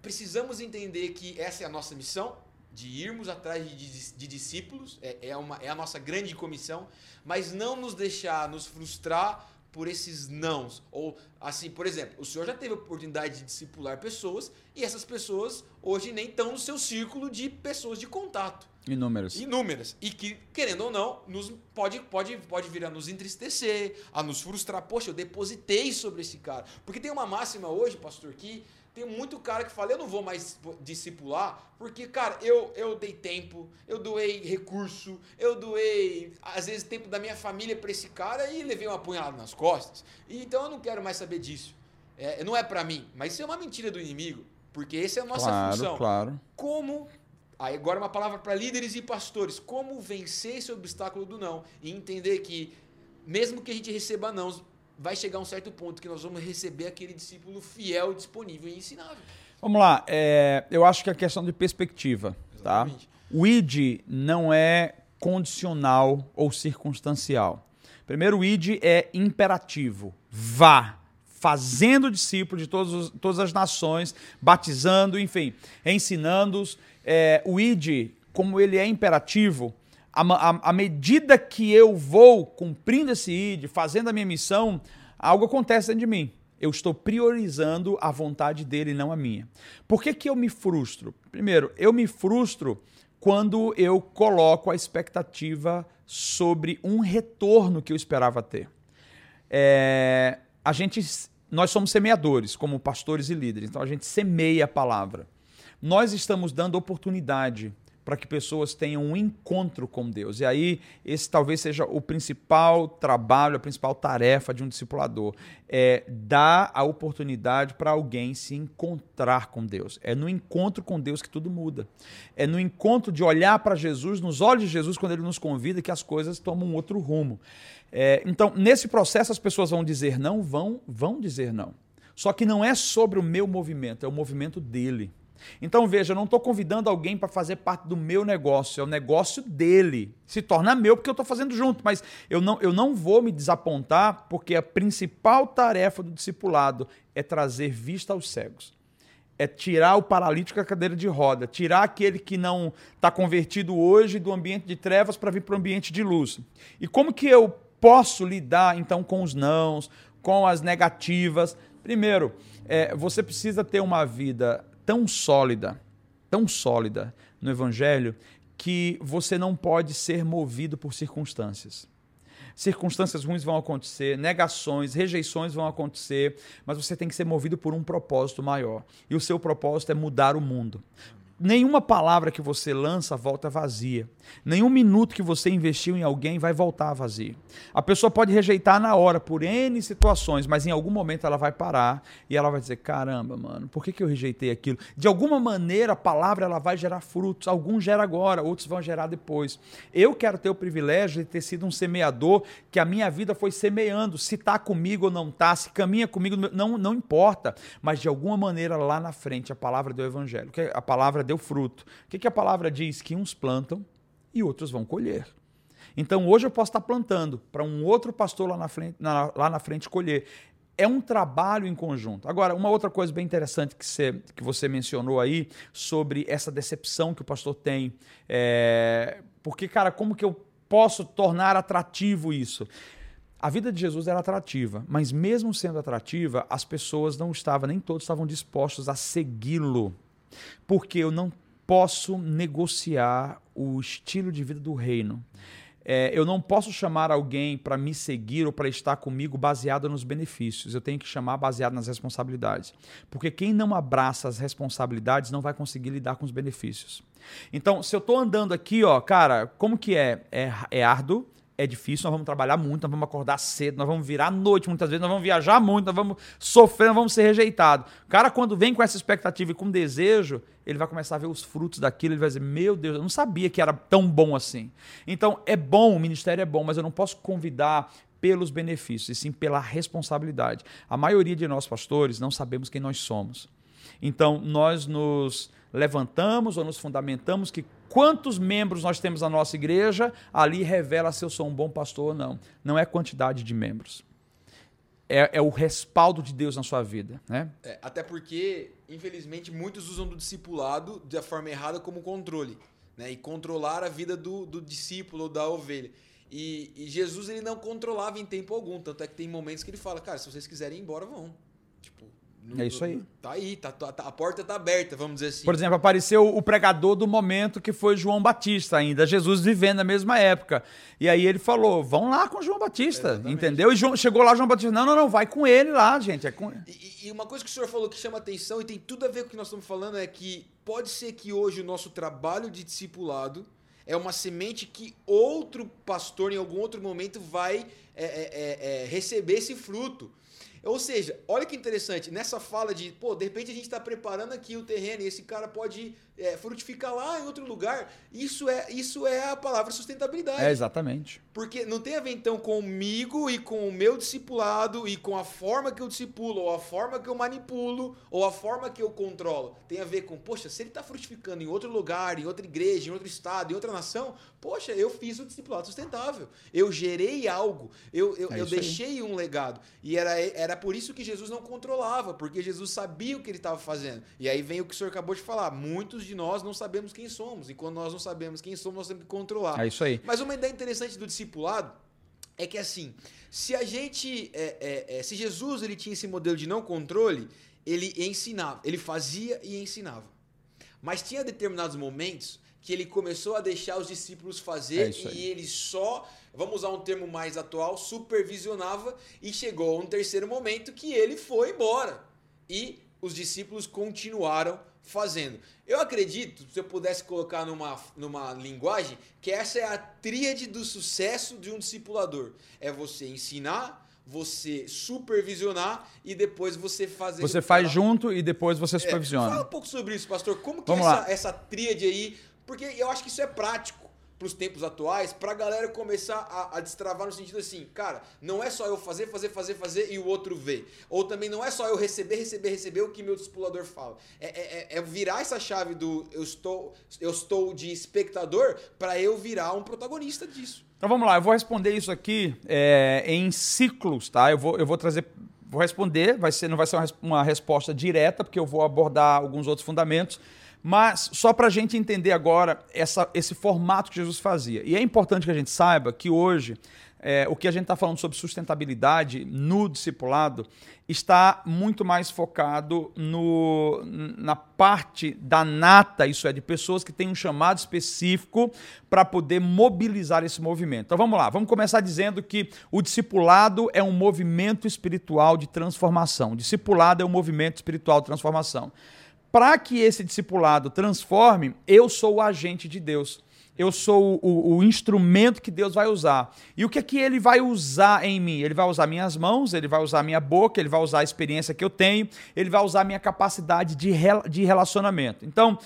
precisamos entender que essa é a nossa missão, de irmos atrás de, de- de discípulos, é, é, uma, é a nossa grande comissão, mas não nos deixar nos frustrar por esses nãos. Ou, assim, por exemplo, o senhor já teve a oportunidade de discipular pessoas e essas pessoas hoje nem estão no seu círculo de pessoas de contato Inúmeros. inúmeras e que querendo ou não nos pode pode pode vir a nos entristecer a nos frustrar poxa eu depositei sobre esse cara porque tem uma máxima hoje pastor que tem muito cara que fala eu não vou mais discipular porque cara eu eu dei tempo eu doei recurso eu doei às vezes tempo da minha família para esse cara e levei uma punhalada nas costas e então eu não quero mais saber disso é, não é para mim mas isso é uma mentira do inimigo porque essa é a nossa claro, função claro. como Aí agora uma palavra para líderes e pastores. Como vencer esse obstáculo do não e entender que mesmo que a gente receba não, vai chegar um certo ponto que nós vamos receber aquele discípulo fiel, disponível e ensinável. Vamos lá. é, eu acho que é questão de perspectiva, tá? Exatamente. O id não é condicional ou circunstancial. Primeiro, o id é imperativo. Vá, fazendo discípulos de todos os- todas as nações, batizando, enfim, ensinando-os. É, o id, como ele é imperativo, à medida que eu vou cumprindo esse id, fazendo a minha missão, algo acontece dentro de mim. Eu estou priorizando a vontade dele, não a minha. Por que, que eu me frustro? Primeiro, eu me frustro quando eu coloco a expectativa sobre um retorno que eu esperava ter. É, a gente, nós somos semeadores, como pastores e líderes, então a gente semeia a palavra. Nós estamos dando oportunidade para que pessoas tenham um encontro com Deus. E aí, esse talvez seja o principal trabalho, a principal tarefa de um discipulador. É dar a oportunidade para alguém se encontrar com Deus. É no encontro com Deus que tudo muda. É no encontro de olhar para Jesus, nos olhos de Jesus, quando ele nos convida, que as coisas tomam um outro rumo. É, então, nesse processo, as pessoas vão dizer não, vão, vão dizer não. Só que não é sobre o meu movimento, é o movimento dele. Então veja, eu não estou convidando alguém para fazer parte do meu negócio, é o negócio dele. Se torna meu porque eu estou fazendo junto, mas eu não, eu não vou me desapontar porque a principal tarefa do discipulado é trazer vista aos cegos. É tirar o paralítico da cadeira de roda, tirar aquele que não está convertido hoje do ambiente de trevas para vir para o ambiente de luz. E como que eu posso lidar então com os nãos, com as negativas? Primeiro, é, você precisa ter uma vida tão sólida, tão sólida no Evangelho, que você não pode ser movido por circunstâncias. Circunstâncias ruins vão acontecer, negações, rejeições vão acontecer, mas você tem que ser movido por um propósito maior. E o seu propósito é mudar o mundo. Nenhuma palavra que você lança volta vazia. Nenhum minuto que você investiu em alguém vai voltar vazio. A pessoa pode rejeitar na hora por N situações, mas em algum momento ela vai parar e ela vai dizer: caramba, mano, por que, que eu rejeitei aquilo? De alguma maneira a palavra ela vai gerar frutos. Alguns geram agora, outros vão gerar depois. Eu quero ter o privilégio de ter sido um semeador que a minha vida foi semeando. Se está comigo ou não está, se caminha comigo, não, não importa. Mas de alguma maneira lá na frente a palavra deu evangelho, a palavra deu fruto. O que, que a palavra diz? Que uns plantam e outros vão colher. Então hoje eu posso estar plantando para um outro pastor lá na, frente, na, lá na frente colher. É um trabalho em conjunto. Agora, uma outra coisa bem interessante que você, que você mencionou aí sobre essa decepção que o pastor tem. É, porque, cara, como que eu posso tornar atrativo isso? A vida de Jesus era atrativa, mas mesmo sendo atrativa, as pessoas não estavam, nem todos estavam dispostos a segui-lo. Porque eu não posso negociar o estilo de vida do reino. É, eu não posso chamar alguém para me seguir ou para estar comigo baseado nos benefícios. Eu tenho que chamar baseado nas responsabilidades. Porque quem não abraça as responsabilidades não vai conseguir lidar com os benefícios. Então, se eu estou andando aqui, ó, cara, como que é? É, é árduo, é difícil, nós vamos trabalhar muito, nós vamos acordar cedo, nós vamos virar à noite muitas vezes, nós vamos viajar muito, nós vamos sofrer, nós vamos ser rejeitados. O cara, quando vem com essa expectativa e com desejo, ele vai começar a ver os frutos daquilo, ele vai dizer: Meu Deus, eu não sabia que era tão bom assim. Então, é bom, o ministério é bom, mas eu não posso convidar pelos benefícios, e sim pela responsabilidade. A maioria de nós, pastores, não sabemos quem nós somos. Então, nós nos levantamos ou nos fundamentamos que quantos membros nós temos na nossa igreja, ali revela se eu sou um bom pastor ou não. Não é quantidade de membros. É, é o respaldo de Deus na sua vida. Né? É, até porque, infelizmente, muitos usam do discipulado da forma errada como controle. Né? E controlar a vida do, do discípulo ou da ovelha. E, e, Jesus ele não controlava em tempo algum. Tanto é que tem momentos que ele fala, cara, se vocês quiserem ir embora, vão. Tipo, é isso aí. Tá aí, tá, tá, a porta tá aberta, vamos dizer assim. Por exemplo, apareceu o pregador do momento que foi João Batista ainda, Jesus vivendo na mesma época. E aí ele falou: vão lá com João Batista, Exatamente. entendeu? E João, chegou lá João Batista: não, não, não, vai com ele lá, gente. É com... e, e uma coisa que o senhor falou que chama atenção e tem tudo a ver com o que nós estamos falando é que pode ser que hoje o nosso trabalho de discipulado é uma semente que outro pastor em algum outro momento vai é, é, é, é receber esse fruto. Ou seja, olha que interessante, nessa fala de, pô, de repente a gente está preparando aqui o terreno e esse cara pode é, frutificar lá em outro lugar. Isso é, isso é a palavra sustentabilidade. É, exatamente. Porque não tem a ver então comigo e com o meu discipulado e com a forma que eu discipulo, ou a forma que eu manipulo, ou a forma que eu controlo. Tem a ver com, poxa, se ele está frutificando em outro lugar, em outra igreja, em outro estado, em outra nação, poxa, eu fiz o discipulado sustentável. Eu gerei algo, eu, eu, é eu deixei aí. um legado. E era, era por isso que Jesus não controlava, porque Jesus sabia o que ele estava fazendo. E aí vem o que o senhor acabou de falar. Muitos de nós não sabemos quem somos. E quando nós não sabemos quem somos, nós temos que controlar. É isso aí. Mas uma ideia interessante do discipulado é que assim, se a gente, é, é, é, se Jesus ele tinha esse modelo de não controle, ele ensinava, ele fazia e ensinava. Mas tinha determinados momentos que ele começou a deixar os discípulos fazer é e ele só, vamos usar um termo mais atual, supervisionava e chegou a um terceiro momento que ele foi embora. E os discípulos continuaram fazendo. Eu acredito, se eu pudesse colocar numa, numa linguagem, que essa é a tríade do sucesso de um discipulador. É você ensinar, você supervisionar e depois você fazer. Você faz junto e depois você supervisiona. É, fala um pouco sobre isso, pastor. Como que Vamos é essa, essa tríade aí? Porque eu acho que isso é prático para os tempos atuais, para a galera começar a, a, destravar no sentido assim, cara, não é só eu fazer, fazer, fazer, fazer e o outro ver. Ou também não é só eu receber, receber, receber o que meu discipulador fala. É, é, é, é virar essa chave do eu estou, eu estou de espectador para eu virar um protagonista disso. Então vamos lá, eu vou responder isso aqui é, em ciclos, tá? Eu vou, eu vou trazer vou responder, vai ser, não vai ser uma, uma resposta direta, porque eu vou abordar alguns outros fundamentos, mas só para a gente entender agora essa, esse formato que Jesus fazia. E é importante que a gente saiba que hoje é, o que a gente está falando sobre sustentabilidade no discipulado está muito mais focado no, na parte da nata, isso é, de pessoas que têm um chamado específico para poder mobilizar esse movimento. Então vamos lá, vamos começar dizendo que o discipulado é um movimento espiritual de transformação. O discipulado é um movimento espiritual de transformação para que esse discipulado transforme, eu sou o agente de Deus. Eu sou o, o, instrumento que Deus vai usar. E o que é que ele vai usar em mim? Ele vai usar minhas mãos, ele vai usar minha boca, ele vai usar a experiência que eu tenho, ele vai usar minha capacidade de, de relacionamento. Então,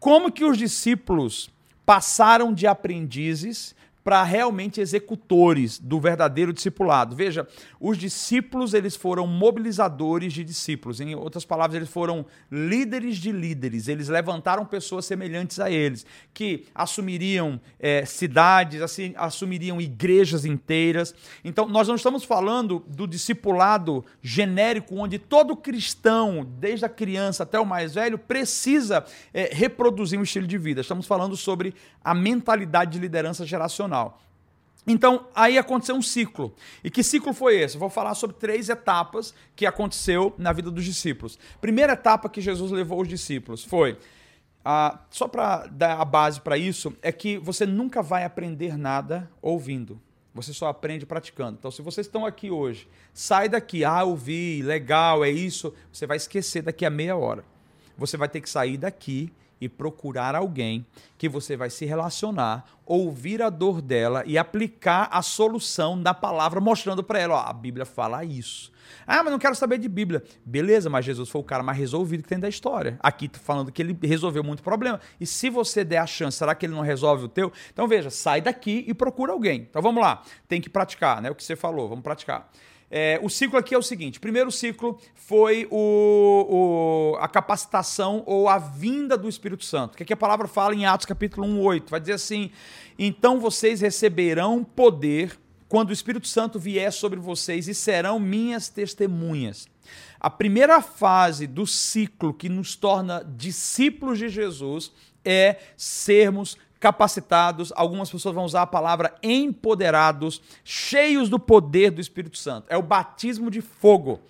como que os discípulos passaram de aprendizes para realmente executores do verdadeiro discipulado. Veja, os discípulos eles foram mobilizadores de discípulos. Em outras palavras, eles foram líderes de líderes. Eles levantaram pessoas semelhantes a eles, que assumiriam é, cidades, assim, assumiriam igrejas inteiras. Então, nós não estamos falando do discipulado genérico, onde todo cristão, desde a criança até o mais velho, precisa é, reproduzir um estilo de vida. Estamos falando sobre a mentalidade de liderança geracional. Então, aí aconteceu um ciclo. E que ciclo foi esse? Eu vou falar sobre três etapas que aconteceu na vida dos discípulos. Primeira etapa que Jesus levou os discípulos foi. Ah, só para dar a base para isso, é que você nunca vai aprender nada ouvindo. Você só aprende praticando. Então, se vocês estão aqui hoje, sai daqui, ah, ouvi, legal, é isso, você vai esquecer daqui a meia hora. Você vai ter que sair daqui e procurar alguém que você vai se relacionar, ouvir a dor dela e aplicar a solução da palavra, mostrando para ela: ó, a Bíblia fala isso. Ah, mas não quero saber de Bíblia. Beleza, mas Jesus foi o cara mais resolvido que tem da história. Aqui tá falando que ele resolveu muito problema. E se você der a chance, será que ele não resolve o teu? Então veja, sai daqui e procura alguém. Então vamos lá, tem que praticar, né? O que você falou, vamos praticar. É, o ciclo aqui é o seguinte: primeiro ciclo foi o, o, a capacitação ou a vinda do Espírito Santo. O que, é a palavra fala em Atos capítulo 1, 8? Vai dizer assim: então vocês receberão poder quando o Espírito Santo vier sobre vocês e serão minhas testemunhas. A primeira fase do ciclo que nos torna discípulos de Jesus é sermos capacitados, algumas pessoas vão usar a palavra empoderados, cheios do poder do Espírito Santo. É o batismo de fogo.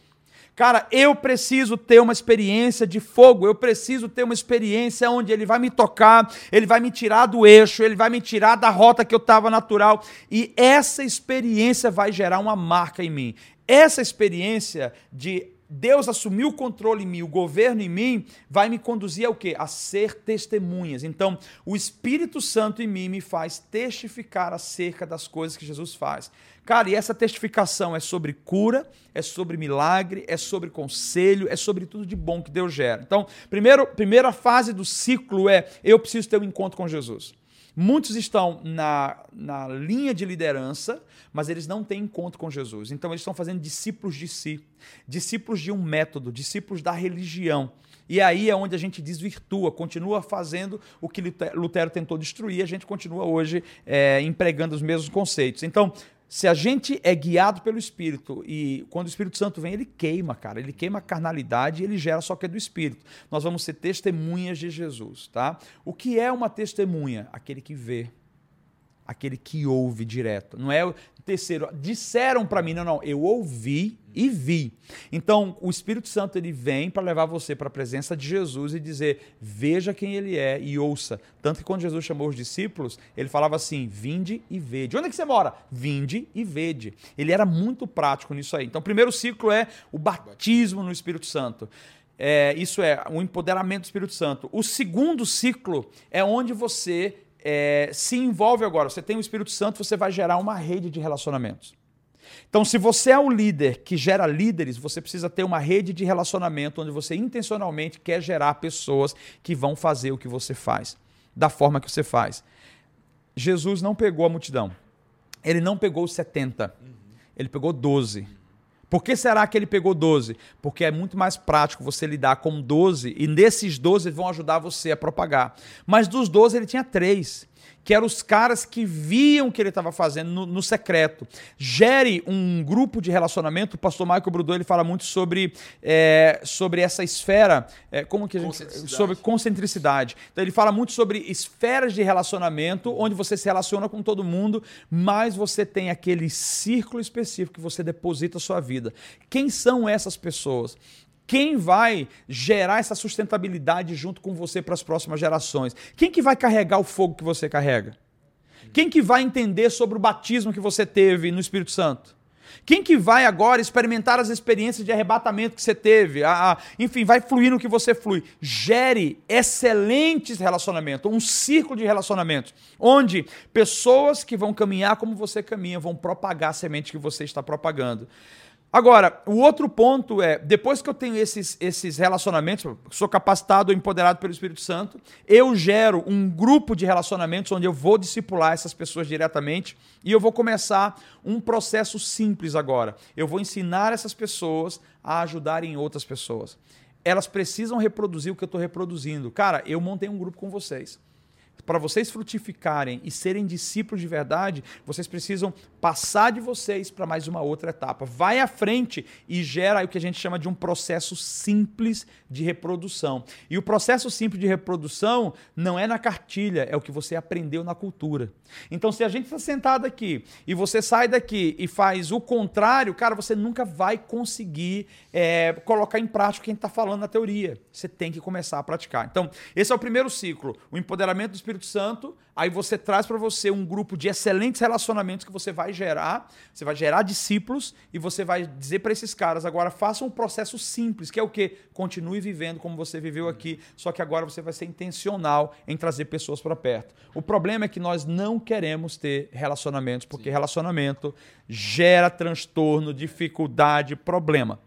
Cara, eu preciso ter uma experiência de fogo, eu preciso ter uma experiência onde ele vai me tocar, ele vai me tirar do eixo, ele vai me tirar da rota que eu estava natural. E essa experiência vai gerar uma marca em mim. Essa experiência de Deus assumir o controle em mim, o governo em mim, vai me conduzir ao quê? A ser testemunhas. Então, o Espírito Santo em mim me faz testificar acerca das coisas que Jesus faz. Cara, e essa testificação é sobre cura, é sobre milagre, é sobre conselho, é sobre tudo de bom que Deus gera. Então, primeiro, primeira fase do ciclo é eu preciso ter um encontro com Jesus. Muitos estão na, na linha de liderança, mas eles não têm encontro com Jesus. Então eles estão fazendo discípulos de si, discípulos de um método, discípulos da religião. E aí é onde a gente desvirtua, continua fazendo o que Lutero tentou destruir, a gente continua hoje é, empregando os mesmos conceitos. Então, se a gente é guiado pelo Espírito e quando o Espírito Santo vem, ele queima, cara. Ele queima a carnalidade e ele gera só que é do Espírito. Nós vamos ser testemunhas de Jesus, tá? O que é uma testemunha? Aquele que vê, aquele que ouve direto. Não é o terceiro. Disseram para mim, não, não, eu ouvi e vi. Então, o Espírito Santo ele vem para levar você para a presença de Jesus e dizer: "Veja quem ele é e ouça". Tanto que quando Jesus chamou os discípulos, ele falava assim: "Vinde e vede". Onde é que você mora? Vinde e vede. Ele era muito prático nisso aí. Então, o primeiro ciclo é o batismo no Espírito Santo. É, isso é o empoderamento do Espírito Santo. O segundo ciclo é onde você é, se envolve agora, você tem o Espírito Santo, você vai gerar uma rede de relacionamentos. Então, se você é um líder que gera líderes, você precisa ter uma rede de relacionamento onde você intencionalmente quer gerar pessoas que vão fazer o que você faz, da forma que você faz. Jesus não pegou a multidão. Ele não pegou os 70. Ele pegou 12. Por que será que ele pegou 12? Porque é muito mais prático você lidar com 12 e nesses 12 vão ajudar você a propagar. Mas dos 12 ele tinha três que eram os caras que viam o que ele estava fazendo no, no, secreto. Gere um grupo de relacionamento. O pastor Michael Brudot ele fala muito sobre, é, sobre essa esfera, é, como que a gente sobre concentricidade. Então ele fala muito sobre esferas de relacionamento, onde você se relaciona com todo mundo, mas você tem aquele círculo específico que você deposita a sua vida. Quem são essas pessoas? Quem vai gerar essa sustentabilidade junto com você para as próximas gerações? Quem que vai carregar o fogo que você carrega? Quem que vai entender sobre o batismo que você teve no Espírito Santo? Quem que vai agora experimentar as experiências de arrebatamento que você teve? A, a, enfim, vai fluir no que você flui. Gere excelentes relacionamentos, um círculo de relacionamentos, onde pessoas que vão caminhar como você caminha vão propagar a semente que você está propagando. Agora, o outro ponto é, depois que eu tenho esses, esses relacionamentos, sou capacitado ou empoderado pelo Espírito Santo, eu gero um grupo de relacionamentos onde eu vou discipular essas pessoas diretamente e eu vou começar um processo simples agora. Eu vou ensinar essas pessoas a ajudarem outras pessoas. Elas precisam reproduzir o que eu estou reproduzindo. Cara, eu montei um grupo com vocês. Para vocês frutificarem e serem discípulos de verdade, vocês precisam passar de vocês para mais uma outra etapa. Vai à frente e gera o que a gente chama de um processo simples de reprodução. E o processo simples de reprodução não é na cartilha, é o que você aprendeu na cultura. Então, se a gente está sentado aqui e você sai daqui e faz o contrário, cara, você nunca vai conseguir é, colocar em prática o que a gente está falando na teoria. Você tem que começar a praticar. Então, esse é o primeiro ciclo: o empoderamento do Espírito Santo. Aí você traz para você um grupo de excelentes relacionamentos que você vai gerar. Você vai gerar discípulos e você vai dizer para esses caras: agora faça um processo simples, que é o que? Continue vivendo como você viveu aqui, só que agora você vai ser intencional em trazer pessoas para perto. O problema é que nós não queremos ter relacionamentos, porque Sim. relacionamento gera transtorno, dificuldade, problema.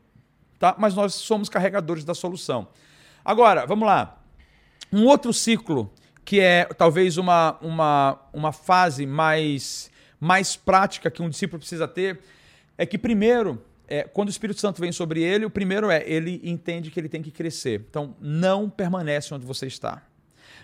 Tá? Mas nós somos carregadores da solução. Agora, vamos lá. Um outro ciclo que é talvez uma, uma, uma fase mais, mais prática que um discípulo precisa ter, é que primeiro, é, quando o Espírito Santo vem sobre ele, o primeiro é ele entende que ele tem que crescer. Então, não permanece onde você está.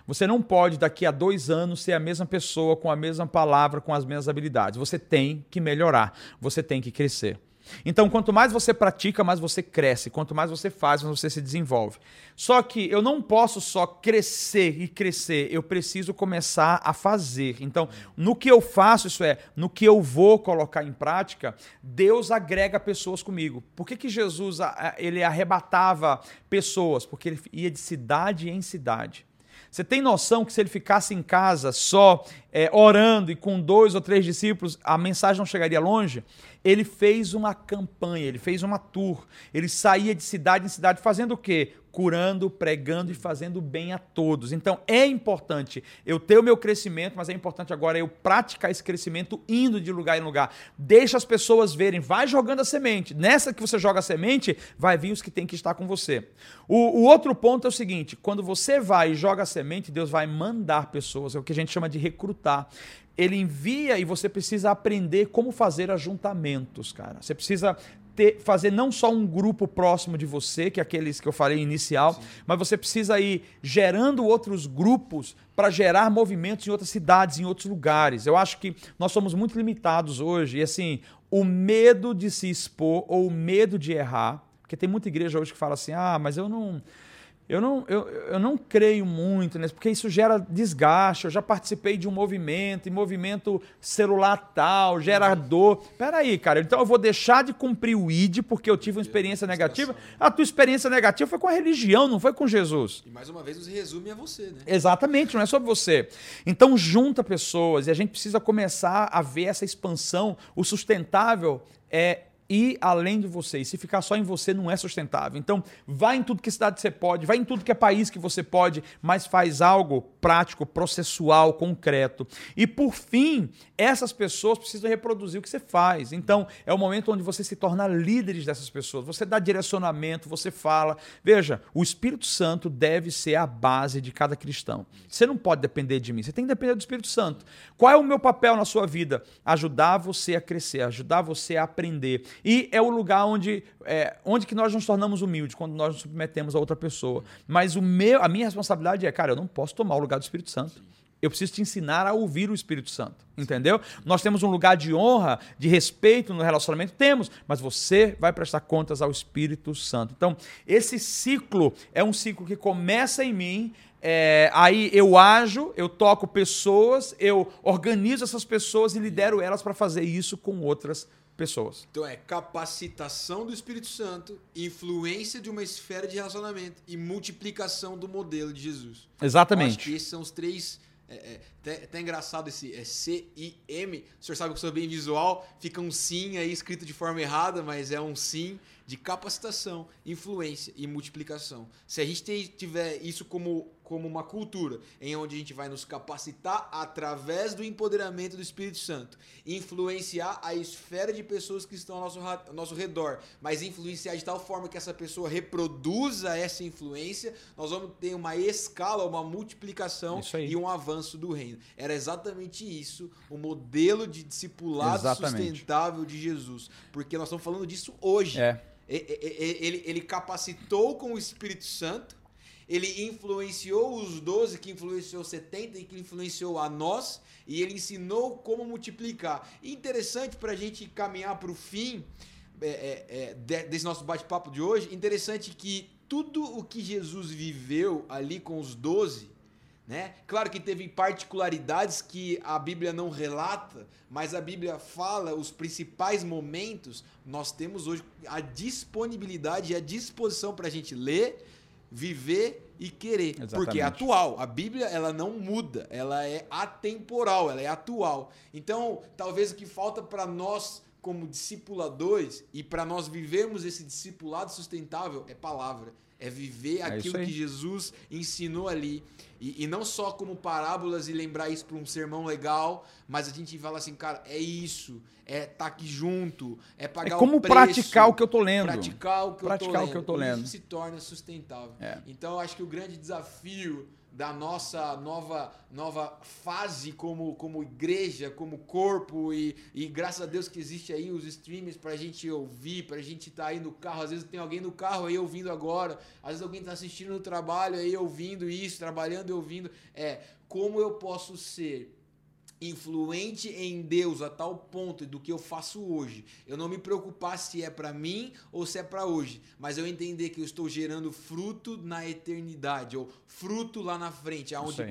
Você não pode, daqui a dois anos, ser a mesma pessoa, com a mesma palavra, com as mesmas habilidades. Você tem que melhorar, você tem que crescer. Então, quanto mais você pratica, mais você cresce. Quanto mais você faz, mais você se desenvolve. Só que eu não posso só crescer e crescer, eu preciso começar a fazer. Então, no que eu faço, isso é, no que eu vou colocar em prática, Deus agrega pessoas comigo. Por que, que Jesus ele arrebatava pessoas? Porque ele ia de cidade em cidade. Você tem noção que se ele ficasse em casa só é, orando e com dois ou três discípulos, a mensagem não chegaria longe? Ele fez uma campanha, ele fez uma tour. Ele saía de cidade em cidade fazendo o quê? Curando, pregando e fazendo bem a todos. Então é importante eu ter o meu crescimento, mas é importante agora eu praticar esse crescimento indo de lugar em lugar. Deixa as pessoas verem, vai jogando a semente. Nessa que você joga a semente, vai vir os que tem que estar com você. O, o outro ponto é o seguinte: quando você vai e joga a semente, Deus vai mandar pessoas, é o que a gente chama de recrutar ele envia e você precisa aprender como fazer ajuntamentos, cara. Você precisa ter, fazer não só um grupo próximo de você, que é aqueles que eu falei inicial, Sim. mas você precisa ir gerando outros grupos para gerar movimentos em outras cidades, em outros lugares. Eu acho que nós somos muito limitados hoje e assim, o medo de se expor ou o medo de errar, porque tem muita igreja hoje que fala assim: "Ah, mas eu não eu não, eu, eu não creio muito nisso, porque isso gera desgaste. Eu já participei de um movimento, e movimento celular tal, gera dor. Peraí, cara, então eu vou deixar de cumprir o ID porque eu tive uma experiência negativa? A tua experiência negativa foi com a religião, não foi com Jesus. E mais uma vez, os resume a você, né? Exatamente, não é sobre você. Então junta pessoas e a gente precisa começar a ver essa expansão. O sustentável é ir além de você. E se ficar só em você não é sustentável. Então, vai em tudo que cidade você pode, vai em tudo que é país que você pode, mas faz algo prático, processual, concreto. E por fim, essas pessoas precisam reproduzir o que você faz. Então, é o momento onde você se torna líderes dessas pessoas. Você dá direcionamento, você fala. Veja, o Espírito Santo deve ser a base de cada cristão. Você não pode depender de mim, você tem que depender do Espírito Santo. Qual é o meu papel na sua vida? Ajudar você a crescer, ajudar você a aprender e é o lugar onde, é, onde que nós nos tornamos humildes, quando nós nos submetemos a outra pessoa. Mas o meu, a minha responsabilidade é, cara, eu não posso tomar o lugar do Espírito Santo. Eu preciso te ensinar a ouvir o Espírito Santo, entendeu? Nós temos um lugar de honra, de respeito no relacionamento, temos, mas você vai prestar contas ao Espírito Santo. Então, esse ciclo é um ciclo que começa em mim, é, aí eu ajo, eu toco pessoas, eu organizo essas pessoas e lidero elas para fazer isso com outras pessoas pessoas. Então é capacitação do Espírito Santo, influência de uma esfera de relacionamento e multiplicação do modelo de Jesus. Exatamente. Eu acho que esses são os três. É, é, até, engraçado esse é C-I-M. O senhor sabe que eu sou bem visual, fica um sim aí escrito de forma errada, mas é um sim de capacitação, influência e multiplicação. Se a gente tiver isso como como uma cultura em onde a gente vai nos capacitar através do empoderamento do Espírito Santo, influenciar a esfera de pessoas que estão ao nosso, ao nosso redor, mas influenciar de tal forma que essa pessoa reproduza essa influência, nós vamos ter uma escala, uma multiplicação e um avanço do reino. Era exatamente isso, o modelo de discipulado exatamente. sustentável de Jesus, porque nós estamos falando disso hoje. É. Ele, ele, ele capacitou com o Espírito Santo ele influenciou os 12, que influenciou 70 e que influenciou a nós, e ele ensinou como multiplicar. Interessante para a gente caminhar para o fim é, é, é, desse nosso bate-papo de hoje, interessante que tudo o que Jesus viveu ali com os 12 né? Claro que teve particularidades que a Bíblia não relata, mas a Bíblia fala os principais momentos. Nós temos hoje a disponibilidade e a disposição para a gente ler, viver e querer, Exatamente. porque é atual. A Bíblia ela não muda, ela é atemporal, ela é atual. Então, talvez o que falta para nós como discipuladores e para nós vivermos esse discipulado sustentável é palavra é viver é aquilo que Jesus ensinou ali. E, e, não só como parábolas e lembrar isso para um sermão legal, mas a gente fala assim, cara, é isso, é estar tá aqui junto, é pagar é como o preço, praticar o que eu tô lendo. Praticar o que, praticar eu, tô lendo. O que eu tô lendo. Isso se torna sustentável. É. Então, eu acho que o grande desafio da nossa nova, nova fase como, como igreja, como corpo e, e graças a Deus que existe aí os streams para a gente ouvir, para a gente estar tá aí no carro. Às vezes tem alguém no carro aí ouvindo agora, às vezes alguém está assistindo no trabalho aí ouvindo isso, trabalhando e ouvindo. É, como eu posso ser influente em Deus a tal ponto do que eu faço hoje, eu não me preocupar se é para mim ou se é para hoje, mas eu entender que eu estou gerando fruto na eternidade ou fruto lá na frente, aonde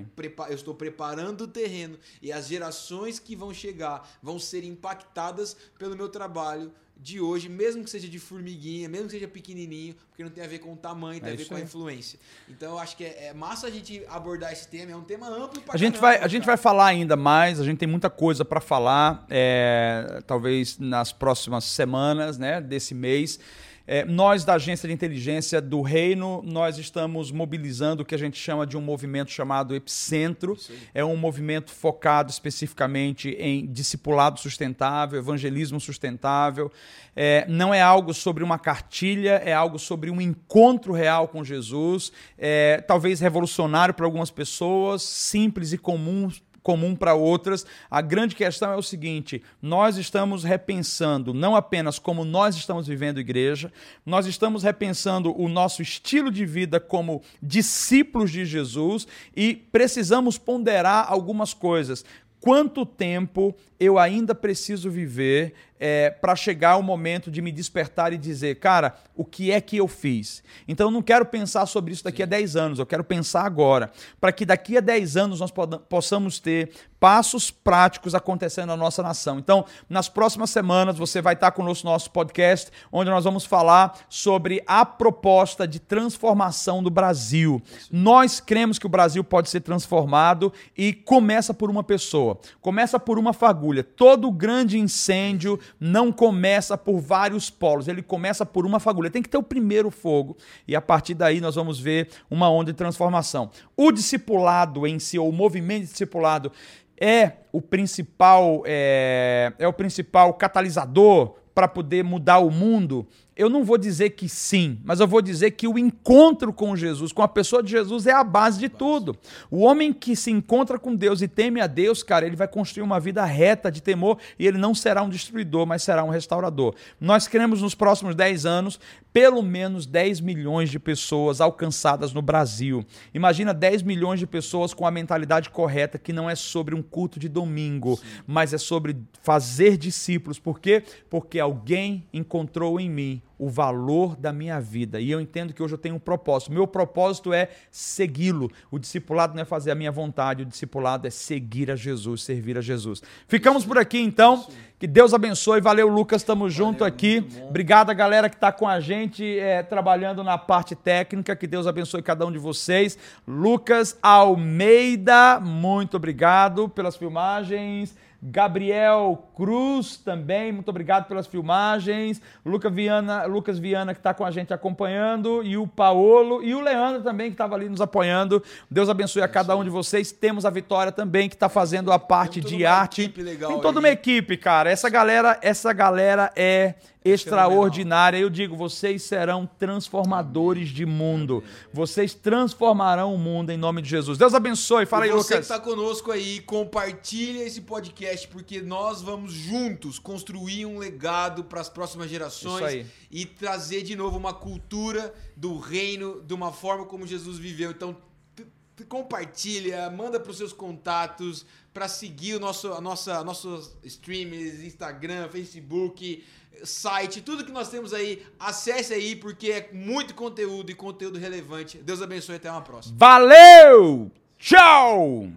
eu estou preparando o terreno e as gerações que vão chegar vão ser impactadas pelo meu trabalho de hoje, mesmo que seja de formiguinha, mesmo que seja pequenininho, porque não tem a ver com o tamanho, tem é a ver com a influência. Então eu acho que é, é, massa a gente abordar esse tema, é um tema amplo pra a gente vai A gente vai falar ainda mais, a gente tem muita coisa para falar, é, talvez nas próximas semanas né, desse mês. É, nós, da Agência de Inteligência do Reino, nós estamos mobilizando o que a gente chama de um movimento chamado Epicentro. É um movimento focado especificamente em discipulado sustentável, evangelismo sustentável. É, não é algo sobre uma cartilha, é algo sobre um encontro real com Jesus. É, talvez revolucionário para algumas pessoas, simples e comum comum para outras. A grande questão é o seguinte: nós estamos repensando não apenas como nós estamos vivendo igreja, nós estamos repensando o nosso estilo de vida como discípulos de Jesus e precisamos ponderar algumas coisas quanto tempo eu ainda preciso viver é, para chegar o momento de me despertar e dizer, cara, o que é que eu fiz? Então eu não quero pensar sobre isso daqui Sim. a 10 anos, eu quero pensar agora, para que daqui a 10 anos nós possamos ter passos práticos acontecendo na nossa nação. Então, nas próximas semanas você vai estar conosco no nosso podcast, onde nós vamos falar sobre a proposta de transformação do Brasil. Nós cremos que o Brasil pode ser transformado e começa por uma pessoa, começa por uma fagulha. Todo grande incêndio não começa por vários polos, ele começa por uma fagulha. Tem que ter o primeiro fogo e a partir daí nós vamos ver uma onda de transformação. O discipulado em si, ou o movimento discipulado, é o principal é, é o principal catalisador para poder mudar o mundo eu não vou dizer que sim, mas eu vou dizer que o encontro com Jesus, com a pessoa de Jesus, é a base de tudo. O homem que se encontra com Deus e teme a Deus, cara, ele vai construir uma vida reta de temor e ele não será um destruidor, mas será um restaurador. Nós queremos nos próximos 10 anos pelo menos 10 milhões de pessoas alcançadas no Brasil. Imagina 10 milhões de pessoas com a mentalidade correta, que não é sobre um culto de domingo, Sim. mas é sobre fazer discípulos. Por quê? Porque alguém encontrou em mim o valor da minha vida. E eu entendo que hoje eu tenho um propósito. Meu propósito é segui-lo. O discipulado não é fazer a minha vontade, o discipulado é seguir a Jesus, servir a Jesus. Ficamos por aqui então. Que Deus abençoe. Valeu, Lucas. Tamo junto aqui. Obrigado a galera que está com a gente é, trabalhando na parte técnica. Que Deus abençoe cada um de vocês. Lucas Almeida, muito obrigado pelas filmagens. Gabriel Cruz também, muito obrigado pelas filmagens. Luca Viana, Lucas Viana que está com a gente acompanhando e o Paolo e o Leandro também que estava ali nos apoiando. Deus abençoe a cada um de vocês. Temos a Vitória também que está fazendo a parte de arte. Tem toda uma equipe, cara. Essa galera, essa galera é extraordinária. Eu digo, vocês serão transformadores de mundo. Vocês transformarão o mundo em nome de Jesus. Deus abençoe. Fala aí, você Lucas. que está conosco aí, compartilha esse podcast porque nós vamos juntos construir um legado para as próximas gerações e trazer de novo uma cultura do reino de uma forma como Jesus viveu. Então compartilha, manda para os seus contatos para seguir o nosso, a nossa, nossos streams, Instagram, Facebook, site, tudo que nós temos aí, acesse aí porque é muito conteúdo e conteúdo relevante. Deus abençoe até uma próxima. Valeu! Tchau!